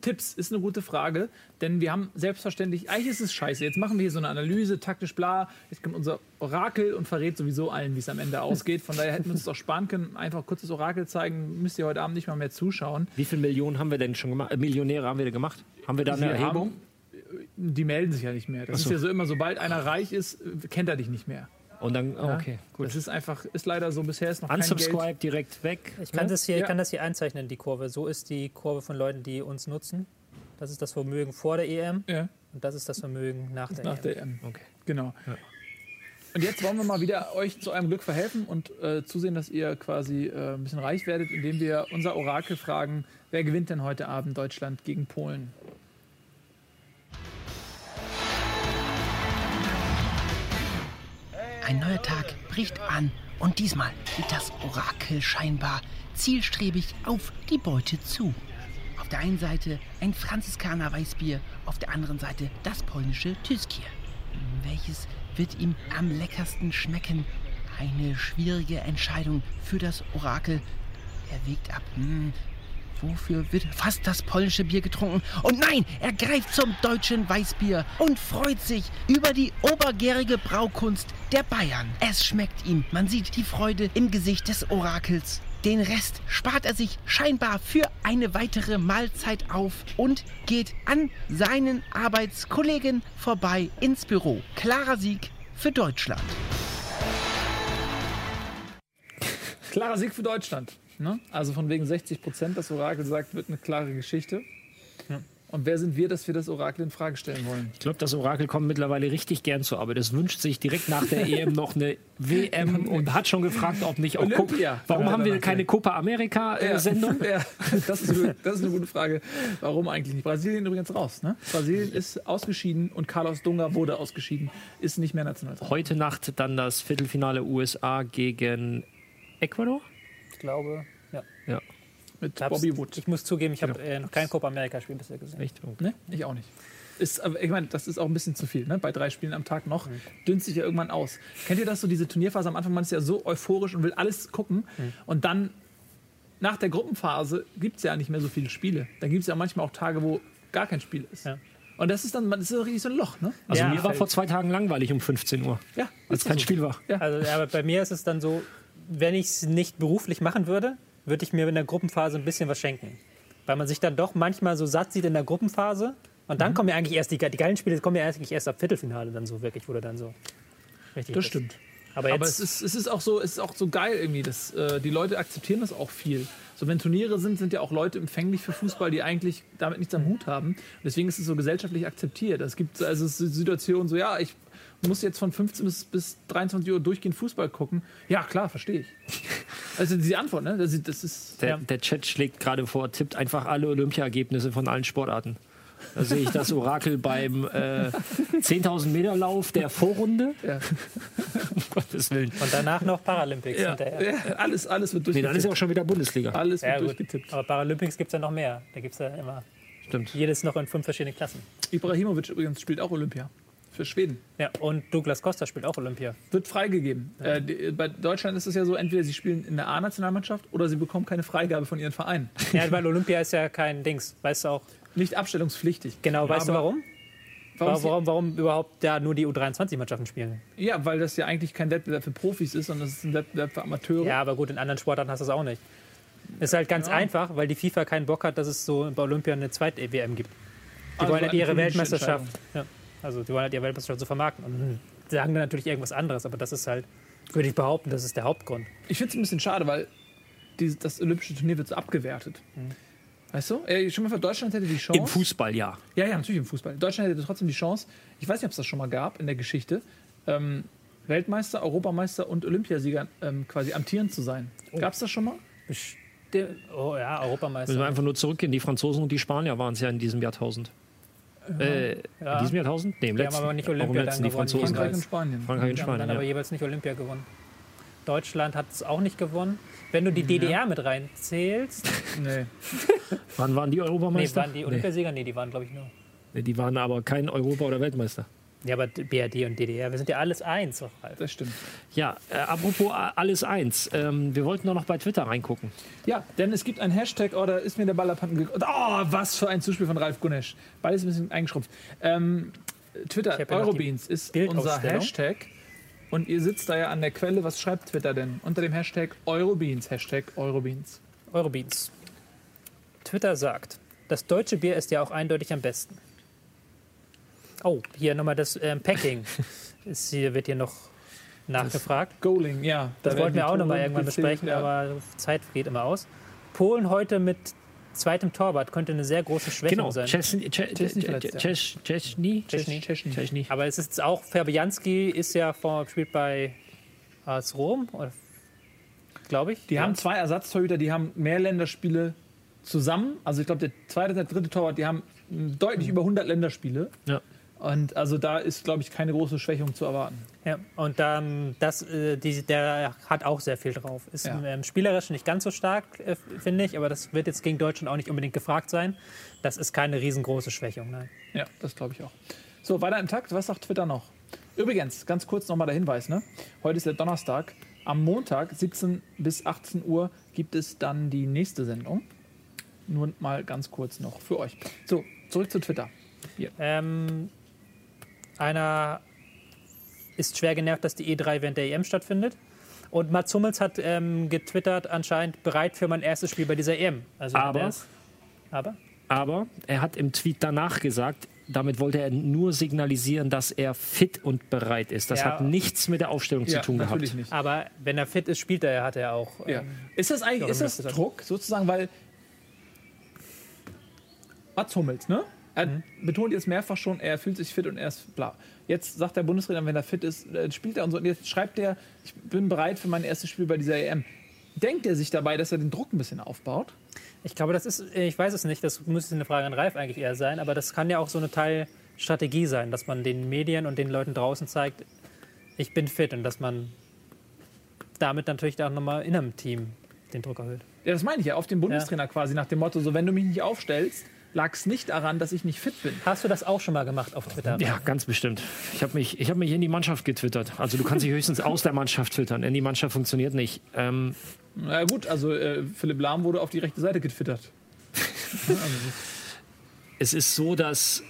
Tipps ist eine gute Frage, denn wir haben selbstverständlich, eigentlich ist es scheiße. Jetzt machen wir hier so eine Analyse, taktisch bla. Jetzt kommt unser Orakel und verrät sowieso allen, wie es am Ende ausgeht. Von daher hätten wir uns doch sparen können. Einfach kurzes Orakel zeigen, müsst ihr heute Abend nicht mal mehr zuschauen. Wie viele Millionen haben wir denn schon gemacht? Äh, Millionäre haben wir denn gemacht? Haben wir da eine Wir Erhebung? haben- Die melden sich ja nicht mehr. Das ist ja so immer, sobald einer reich ist, kennt er dich nicht mehr. Und dann, oh, Ja? okay, gut. Das ist einfach, ist leider so, bisher ist noch kein Geld. Unsubscribe direkt weg. Ich kann, das hier, Ja. ich kann das hier einzeichnen, die Kurve. So ist die Kurve von Leuten, die uns nutzen. Das ist das Vermögen vor der EM Ja, und das ist das Vermögen nach der nach EM. der EM. Okay. Genau. Und jetzt wollen wir mal wieder euch zu eurem Glück verhelfen und äh, zusehen, dass ihr quasi äh, ein bisschen reich werdet, indem wir unser Orakel fragen, wer gewinnt denn heute Abend Deutschland gegen Polen? Ein neuer Tag bricht an und diesmal geht das Orakel scheinbar zielstrebig auf die Beute zu. Auf der einen Seite ein Franziskaner Weißbier, auf der anderen Seite das polnische Tyskier. Welches wird ihm am leckersten schmecken? Eine schwierige Entscheidung für das Orakel. Er wägt ab. Hm, wofür wird fast das polnische Bier getrunken? Und nein, er greift zum deutschen Weißbier und freut sich über die obergärige Braukunst der Bayern. Es schmeckt ihm. Man sieht die Freude im Gesicht des Orakels. Den Rest spart er sich scheinbar für eine weitere Mahlzeit auf und geht an seinen Arbeitskollegen vorbei ins Büro. Klarer Sieg für Deutschland. Klarer Sieg für Deutschland. Ne? Also von wegen 60 Prozent, das Orakel sagt, wird eine klare Geschichte. Und wer sind wir, dass wir das Orakel in Frage stellen wollen? Ich glaube, das Orakel kommt mittlerweile richtig gern zur Arbeit. Es wünscht sich direkt nach der EM noch eine WM und hat schon gefragt, ob nicht auch Olympia. Warum Ja, haben wir keine. Copa America äh, Sendung? Ja, das ist, eine- das ist eine gute Frage. Warum eigentlich nicht? Brasilien übrigens raus. Ne? Brasilien ist ausgeschieden und Carlos Dunga wurde ausgeschieden, ist nicht mehr Nationaltrainer. Heute Nacht dann das Viertelfinale USA gegen Ecuador. Ich glaube, ja. Ja, Mit Hab's- Bobby Wood. Ich muss zugeben, ich habe äh, noch kein Copa America-Spiel bisher gesehen. echt. Okay. Ne? Ich auch nicht. Ist, ich meine, das ist auch ein bisschen zu viel. Ne? Bei drei Spielen am Tag noch Mhm. dünnt sich ja irgendwann aus. Kennt ihr das so, diese Turnierphase am Anfang? Man ist ja so euphorisch und will alles gucken. Mhm. Und dann nach der Gruppenphase gibt es ja nicht mehr so viele Spiele. Dann gibt es ja manchmal auch Tage, wo gar kein Spiel ist. Ja. Und das ist dann das ist so richtig so ein Loch. Ne? Also Ja, mir war vor zwei Tagen langweilig um 15 Uhr, Ja, als kein so. Spiel war. Also, ja, aber bei mir ist es dann so, wenn ich es nicht beruflich machen würde, würde ich mir in der Gruppenphase ein bisschen was schenken. Weil man sich dann doch manchmal so satt sieht in der Gruppenphase. Und Mhm. dann kommen ja eigentlich erst die, die geilen Spiele, kommen ja eigentlich erst ab Viertelfinale dann so wirklich, wo du dann so richtig Das bist. stimmt. Aber Aber es ist, es ist auch so, es ist auch so geil irgendwie. Dass, äh, die Leute akzeptieren das auch viel. So, wenn Turniere sind, sind ja auch Leute empfänglich für Fußball, die eigentlich damit nichts am Hut haben. Deswegen ist es so gesellschaftlich akzeptiert. Es gibt also ist Situationen so, ja, ich muss jetzt von 15 bis, bis 23 Uhr durchgehend Fußball gucken. Ja, klar, verstehe ich. Also die Antwort, ne? Das, ist- das ist. Der, Ja. der Chat schlägt gerade vor, tippt einfach alle Olympia-Ergebnisse von allen Sportarten. Da sehe ich das Orakel beim äh, 10.000 Meter Lauf der Vorrunde. Ja. Um Gottes Willen. und danach noch Paralympics hinterher. Ja, alles, alles wird Nee, dann ist ja durchgetippt. auch schon wieder Bundesliga. alles wird Ja, durchgetippt. Aber Paralympics gibt es ja noch mehr. Da gibt es ja immer Stimmt. jedes noch in fünf verschiedenen Klassen. Ibrahimovic übrigens spielt auch Olympia. Für Schweden. Ja, und Douglas Costa spielt auch Olympia. Wird freigegeben. Äh, die, bei Deutschland ist es ja so, entweder sie spielen in der A-Nationalmannschaft oder sie bekommen keine Freigabe von ihren Vereinen. Ja, weil Olympia ist ja kein Dings. Weißt du auch Nicht abstellungspflichtig. genau, weißt du Aber warum? Warum Warum, warum, überhaupt da nur die U23-Mannschaften spielen? ja, weil das ja eigentlich kein Wettbewerb für Profis ist, sondern es ist ein Wettbewerb für Amateure. Ja, aber gut, in anderen Sportarten hast du es auch nicht. Ist halt ganz einfach, weil die FIFA keinen Bock hat, dass es so bei Olympia eine zweite WM gibt. Die Also wollen halt ihre Weltmeisterschaft. Ja, also die wollen halt ihre Weltmeisterschaft so vermarkten. Und sagen dann natürlich irgendwas anderes, aber das ist halt, würde ich behaupten, das ist der Hauptgrund. Ich finde es ein bisschen schade, weil die, das olympische Turnier wird so abgewertet. Weißt du? Äh, schon mal für Deutschland hätte die Chance. Im Fußball, ja. Ja, ja, natürlich im Fußball. Deutschland hätte trotzdem die Chance, ich weiß nicht, ob es das schon mal gab in der Geschichte, ähm, Weltmeister, Europameister und Olympiasieger ähm, quasi amtierend zu sein. Gab es das schon mal? Bestimmt. Oh ja, Müssen wir Europameister. einfach nur zurückgehen. Die Franzosen und die Spanier waren es ja in diesem Jahrtausend. Äh, Ja. In diesem Jahrtausend? Nee, im Die letzten. haben aber nicht Olympia dann die gewonnen. Franzosen. Frankreich und. Spanien. Frankreich und Die haben Spanien, dann aber ja. jeweils nicht Olympia gewonnen. Deutschland hat es auch nicht gewonnen. Wenn du die DDR mit reinzählst, Nee. Wann waren die nee, Europameister? waren die Olympiasieger? Nee, die waren, glaube ich, nur. nee, die waren aber kein Europa- oder Weltmeister. Ja, aber BRD und DDR, wir sind ja alles eins, doch, Ralf. Das stimmt. Ja, äh, apropos äh, alles eins. Ähm, wir wollten doch noch bei Twitter reingucken. Ja, denn es gibt ein Hashtag, oder ist mir der Ball abhanden gekommen? Oh, was für ein Zuspiel von Ralf Gunesch. Beides ein bisschen eingeschrumpft. Ähm, Twitter, ja Eurobeans ist unser. Hashtag. Und ihr sitzt da ja an der Quelle. Was schreibt Twitter denn? Unter dem Hashtag Eurobeans. Hashtag Eurobeans. Eurobeats. Twitter sagt, das deutsche Bier ist ja auch eindeutig am besten. Oh, hier nochmal das ähm, Packing. ist hier, wird hier noch nachgefragt. Goaling, ja. Das da wollten wir auch nochmal irgendwann gezählt, besprechen, ja. aber Zeit geht immer aus. Polen heute mit zweitem Torwart könnte eine sehr große Schwächung Genau, sein. Chesney. Aber es ist auch, Fabianski ist ja vor, spielt bei AS Rom, glaube ich. Die ja. haben zwei Ersatztorhüter, die haben mehr Länderspiele zusammen. Also ich glaube, der zweite und der dritte Torwart, die haben mm, deutlich über 100 Länderspiele. Ja. Und also da ist, glaube ich, keine große Schwächung zu erwarten. Ja, und ähm, das, äh, die, der hat auch sehr viel drauf. Ist Ja. ähm, spielerisch nicht ganz so stark, äh, finde ich, aber das wird jetzt gegen Deutschland auch nicht unbedingt gefragt sein. Das ist keine riesengroße Schwächung. Nein. Ja, das glaube ich auch. So, weiter im Takt. Was sagt Twitter noch? Übrigens, ganz kurz nochmal der Hinweis. Ne? Heute ist der Donnerstag. am Montag 17 bis 18 Uhr gibt es dann die nächste Sendung. Nur mal ganz kurz noch für euch. So, zurück zu Twitter. Ähm, einer ist schwer genervt, dass die E3 während der EM stattfindet. Und Mats Hummels hat ähm, getwittert, anscheinend bereit für mein erstes Spiel bei dieser EM. Also Aber- ist- aber Aber er hat im Tweet danach gesagt, damit wollte er nur signalisieren, dass er fit und bereit ist. Das Ja. hat nichts mit der Aufstellung zu tun natürlich gehabt. nicht. Aber wenn er fit ist, spielt er, hat er auch. Ja. Ähm, Ist das eigentlich Ja, ist das- Druck sozusagen, weil Mats Hummels, ne? Er Mhm. betont jetzt mehrfach schon, er fühlt sich fit und er ist bla. Jetzt sagt der Bundestrainer, wenn er fit ist, äh, spielt er und so. Und jetzt schreibt er, ich bin bereit für mein erstes Spiel bei dieser EM. Denkt er sich dabei, dass er den Druck ein bisschen aufbaut? Ich glaube, das ist, ich weiß es nicht, das müsste eine Frage an Ralf eigentlich eher sein, aber das kann ja auch so eine Teilstrategie sein, dass man den Medien und den Leuten draußen zeigt, ich bin fit und dass man damit natürlich auch nochmal in einem Team den Druck erhöht. Ja, das meine ich ja, auf den Bundestrainer quasi nach dem Motto, so wenn du mich nicht aufstellst, lag es nicht daran, dass ich nicht fit bin. Hast du das auch schon mal gemacht auf Twitter? Ja, ganz bestimmt. Ich habe mich, ich hab mich in die Mannschaft getwittert. Also du kannst dich höchstens aus der Mannschaft twittern. In die Mannschaft funktioniert nicht. Ähm, Na gut, also äh, Philipp Lahm wurde auf die rechte Seite getwittert. es ist so, dass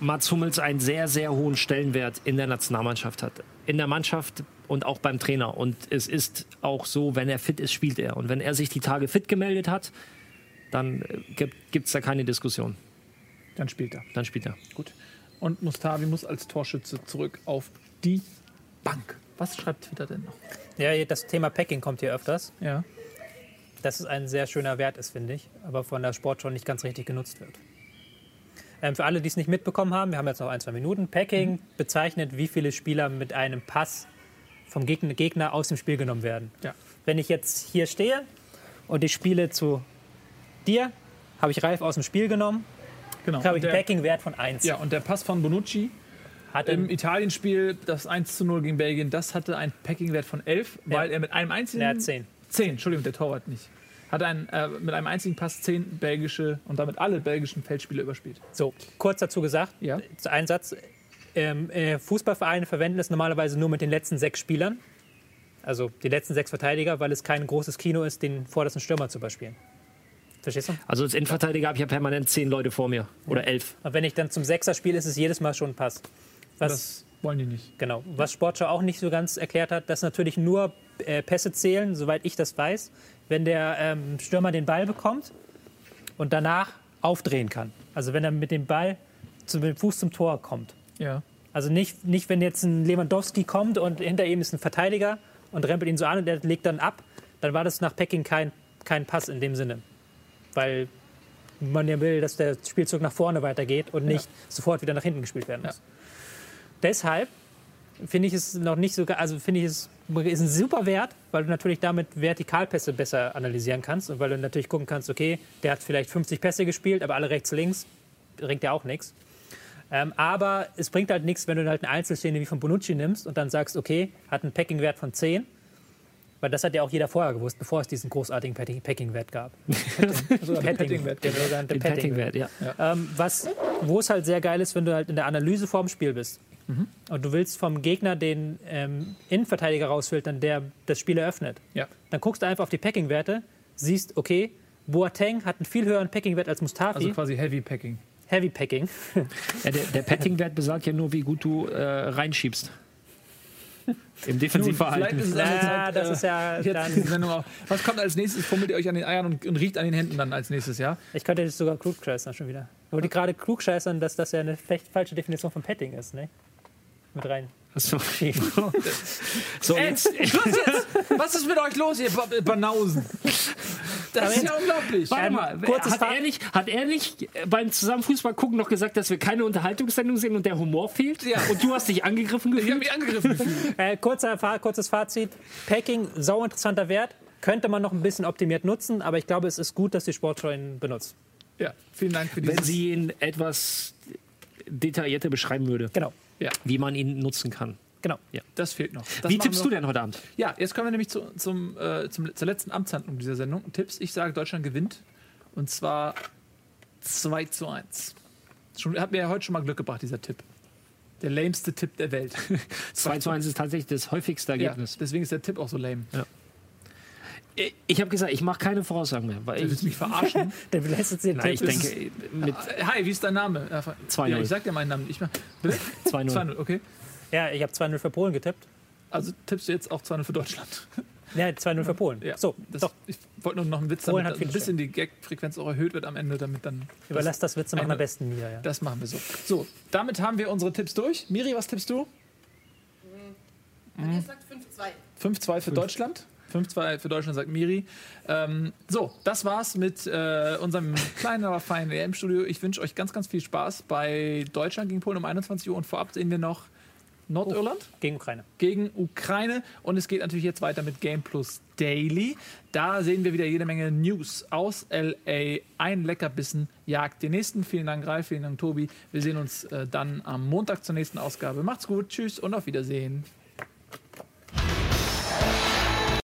Mats Hummels einen sehr, sehr hohen Stellenwert in der Nationalmannschaft hat. In der Mannschaft und auch beim Trainer. Und es ist auch so, wenn er fit ist, spielt er. Und wenn er sich die Tage fit gemeldet hat, dann gibt es da keine Diskussion. Dann spielt er. Dann spielt er. Gut. Und Mustavi muss als Torschütze zurück auf die Bank. Was schreibt Twitter denn noch? Ja, das Thema Packing kommt hier öfters. Ja. Dass es ein sehr schöner Wert ist, finde ich, aber von der Sportschau nicht ganz richtig genutzt wird. Ähm, für alle, die es nicht mitbekommen haben, wir haben jetzt noch ein, zwei Minuten. Packing bezeichnet, wie viele Spieler mit einem Pass vom Gegner, Gegner aus dem Spiel genommen werden. Ja. Wenn ich jetzt hier stehe und ich spiele zu dir, habe ich Ralf aus dem Spiel genommen, Genau. habe ich einen Packing-Wert von 1. ja, und der Pass von Bonucci Hat im Italienspiel, das 1 zu 0 gegen Belgien, das hatte einen Packing-Wert von 11, weil er mit einem einzigen. hat 10. 10, Entschuldigung, der Torwart nicht. Hat einen, äh, mit einem einzigen Pass 10 belgische und damit alle belgischen Feldspieler überspielt. So, kurz dazu gesagt, Ja. ein Satz. Ähm, äh, Fußballvereine verwenden es normalerweise nur mit den letzten sechs Spielern. Also die letzten sechs Verteidiger, weil es kein großes Kino ist, den vordersten Stürmer zu überspielen. Verstehst du? Also als Innenverteidiger habe ich ja permanent zehn Leute vor mir. Oder elf. Und wenn ich dann zum Sechser spiele, ist es jedes Mal schon ein Pass. Was, Das wollen die nicht. genau. Was Sportschau auch nicht so ganz erklärt hat, dass natürlich nur äh, Pässe zählen, soweit ich das weiß, wenn der ähm, Stürmer den Ball bekommt und danach aufdrehen kann. Also wenn er mit dem Ball zu, mit dem Fuß zum Tor kommt. Ja. Also nicht, nicht, wenn jetzt ein Lewandowski kommt und hinter ihm ist ein Verteidiger und rempelt ihn so an und der legt dann ab, dann war das nach Packing kein, kein Pass in dem Sinne. Weil man ja will, dass der Spielzug nach vorne weitergeht und nicht sofort wieder nach hinten gespielt werden muss. Deshalb finde ich es noch nicht so, also finde ich es ist ein super Wert, weil du natürlich damit Vertikalpässe besser analysieren kannst und weil du natürlich gucken kannst, okay, der hat vielleicht 50 Pässe gespielt, aber alle rechts, links, bringt ja auch nichts. Ähm, aber es bringt halt nichts, wenn du halt eine Einzelszene wie von Bonucci nimmst und dann sagst, okay, hat einen Packing-Wert von 10. Weil das hat ja auch jeder vorher gewusst, bevor es diesen großartigen Packing- Packing-Wert gab. Also der ja. Ähm, was, wo es halt sehr geil ist, wenn du halt in der Analyse vorm Spiel bist. Und du willst vom Gegner den ähm, Innenverteidiger rausfiltern, der das Spiel eröffnet. Ja. Dann guckst du einfach auf die Packing-Werte, siehst, okay, Boateng hat einen viel höheren Packing-Wert als Mustafi. Also quasi Heavy Packing. Heavy Packing. Ja, der der Petting-Wert besagt ja nur, wie gut du äh, reinschiebst. Im Defensivverhalten. Zeit, das äh, ist ja Jetzt dann, diese Sendung auch. Was kommt als nächstes? Fummelt ihr euch an den Eiern und, und riecht an den Händen dann als nächstes, ja? Ich könnte jetzt sogar klugscheißern schon wieder. Aber die gerade klugscheißern, dass das ja eine vielleicht falsche Definition von Petting ist, ne? Mit rein. So, so jetzt, Schluss jetzt! Was ist mit euch los, ihr Ba- Banausen? Das ist ja unglaublich. Warte mal, kurzes hat er, nicht, hat er nicht beim Zusammenfußball gucken noch gesagt, dass wir keine Unterhaltungssendung sind und der Humor fehlt? Ja. Und du hast dich angegriffen Ich habe gefühlt? mich angegriffen gefühlt. Äh, kurzer, kurzes Fazit. Packing, sau interessanter Wert. Könnte man noch ein bisschen optimiert nutzen, aber ich glaube, es ist gut, dass die Sportschau ihn benutzt. Ja, vielen Dank für Wenn dieses. sie ihn etwas detaillierter beschreiben würde, Genau, ja, wie man ihn nutzen kann. Genau. das fehlt noch. Das wie tippst du denn heute Abend? Ja, jetzt kommen wir nämlich zu, zum, äh, zum, zur letzten Amtshandlung dieser Sendung. Tipps, ich sage, Deutschland gewinnt. Und zwar 2 zu 1. Schon, hat mir ja heute schon mal Glück gebracht, dieser Tipp. Der lameste Tipp der Welt. 2 zu 1 ist tatsächlich das häufigste Ergebnis. Ja, deswegen ist der Tipp auch so lame. Ja. Ich habe gesagt, ich mache keine Voraussagen mehr. Weil du willst mich verarschen? Der lässt jetzt den Nein, Tipp. ich denke, mit Hi, wie ist dein Name? 2-0. Ja, ich sag dir meinen Namen. Ich mach, 2-0. 2-0, okay. Ja, ich habe 2-0 für Polen getippt. Also tippst du jetzt auch 2-0 für Deutschland? Ja, 2-0 für Polen. Ja, So, das, doch. Ich wollte nur noch einen Witz, Polen damit hat ein bisschen die Gag-Frequenz auch erhöht wird am Ende, damit dann. Überlass das Witze machen am besten mir. Ja. Das machen wir so. So, damit haben wir unsere Tipps durch. Miri, was tippst du? Ihr sagt 5-2. 5-2 für Deutschland. 5-2 für Deutschland, sagt Miri. Ähm, so, das war's mit äh, unserem kleinen, aber feinen EM-Studio. Ich wünsche euch ganz, ganz viel Spaß bei Deutschland gegen Polen um 21 Uhr und vorab sehen wir noch Nordirland Gegen Ukraine. gegen Ukraine. Und es geht natürlich jetzt weiter mit Game Plus Daily. Da sehen wir wieder jede Menge News aus LA. Ein Leckerbissen jagt den nächsten. Vielen Dank, Ralf. Vielen Dank, Tobi. Wir sehen uns äh, dann am Montag zur nächsten Ausgabe. Macht's gut. Tschüss und auf Wiedersehen.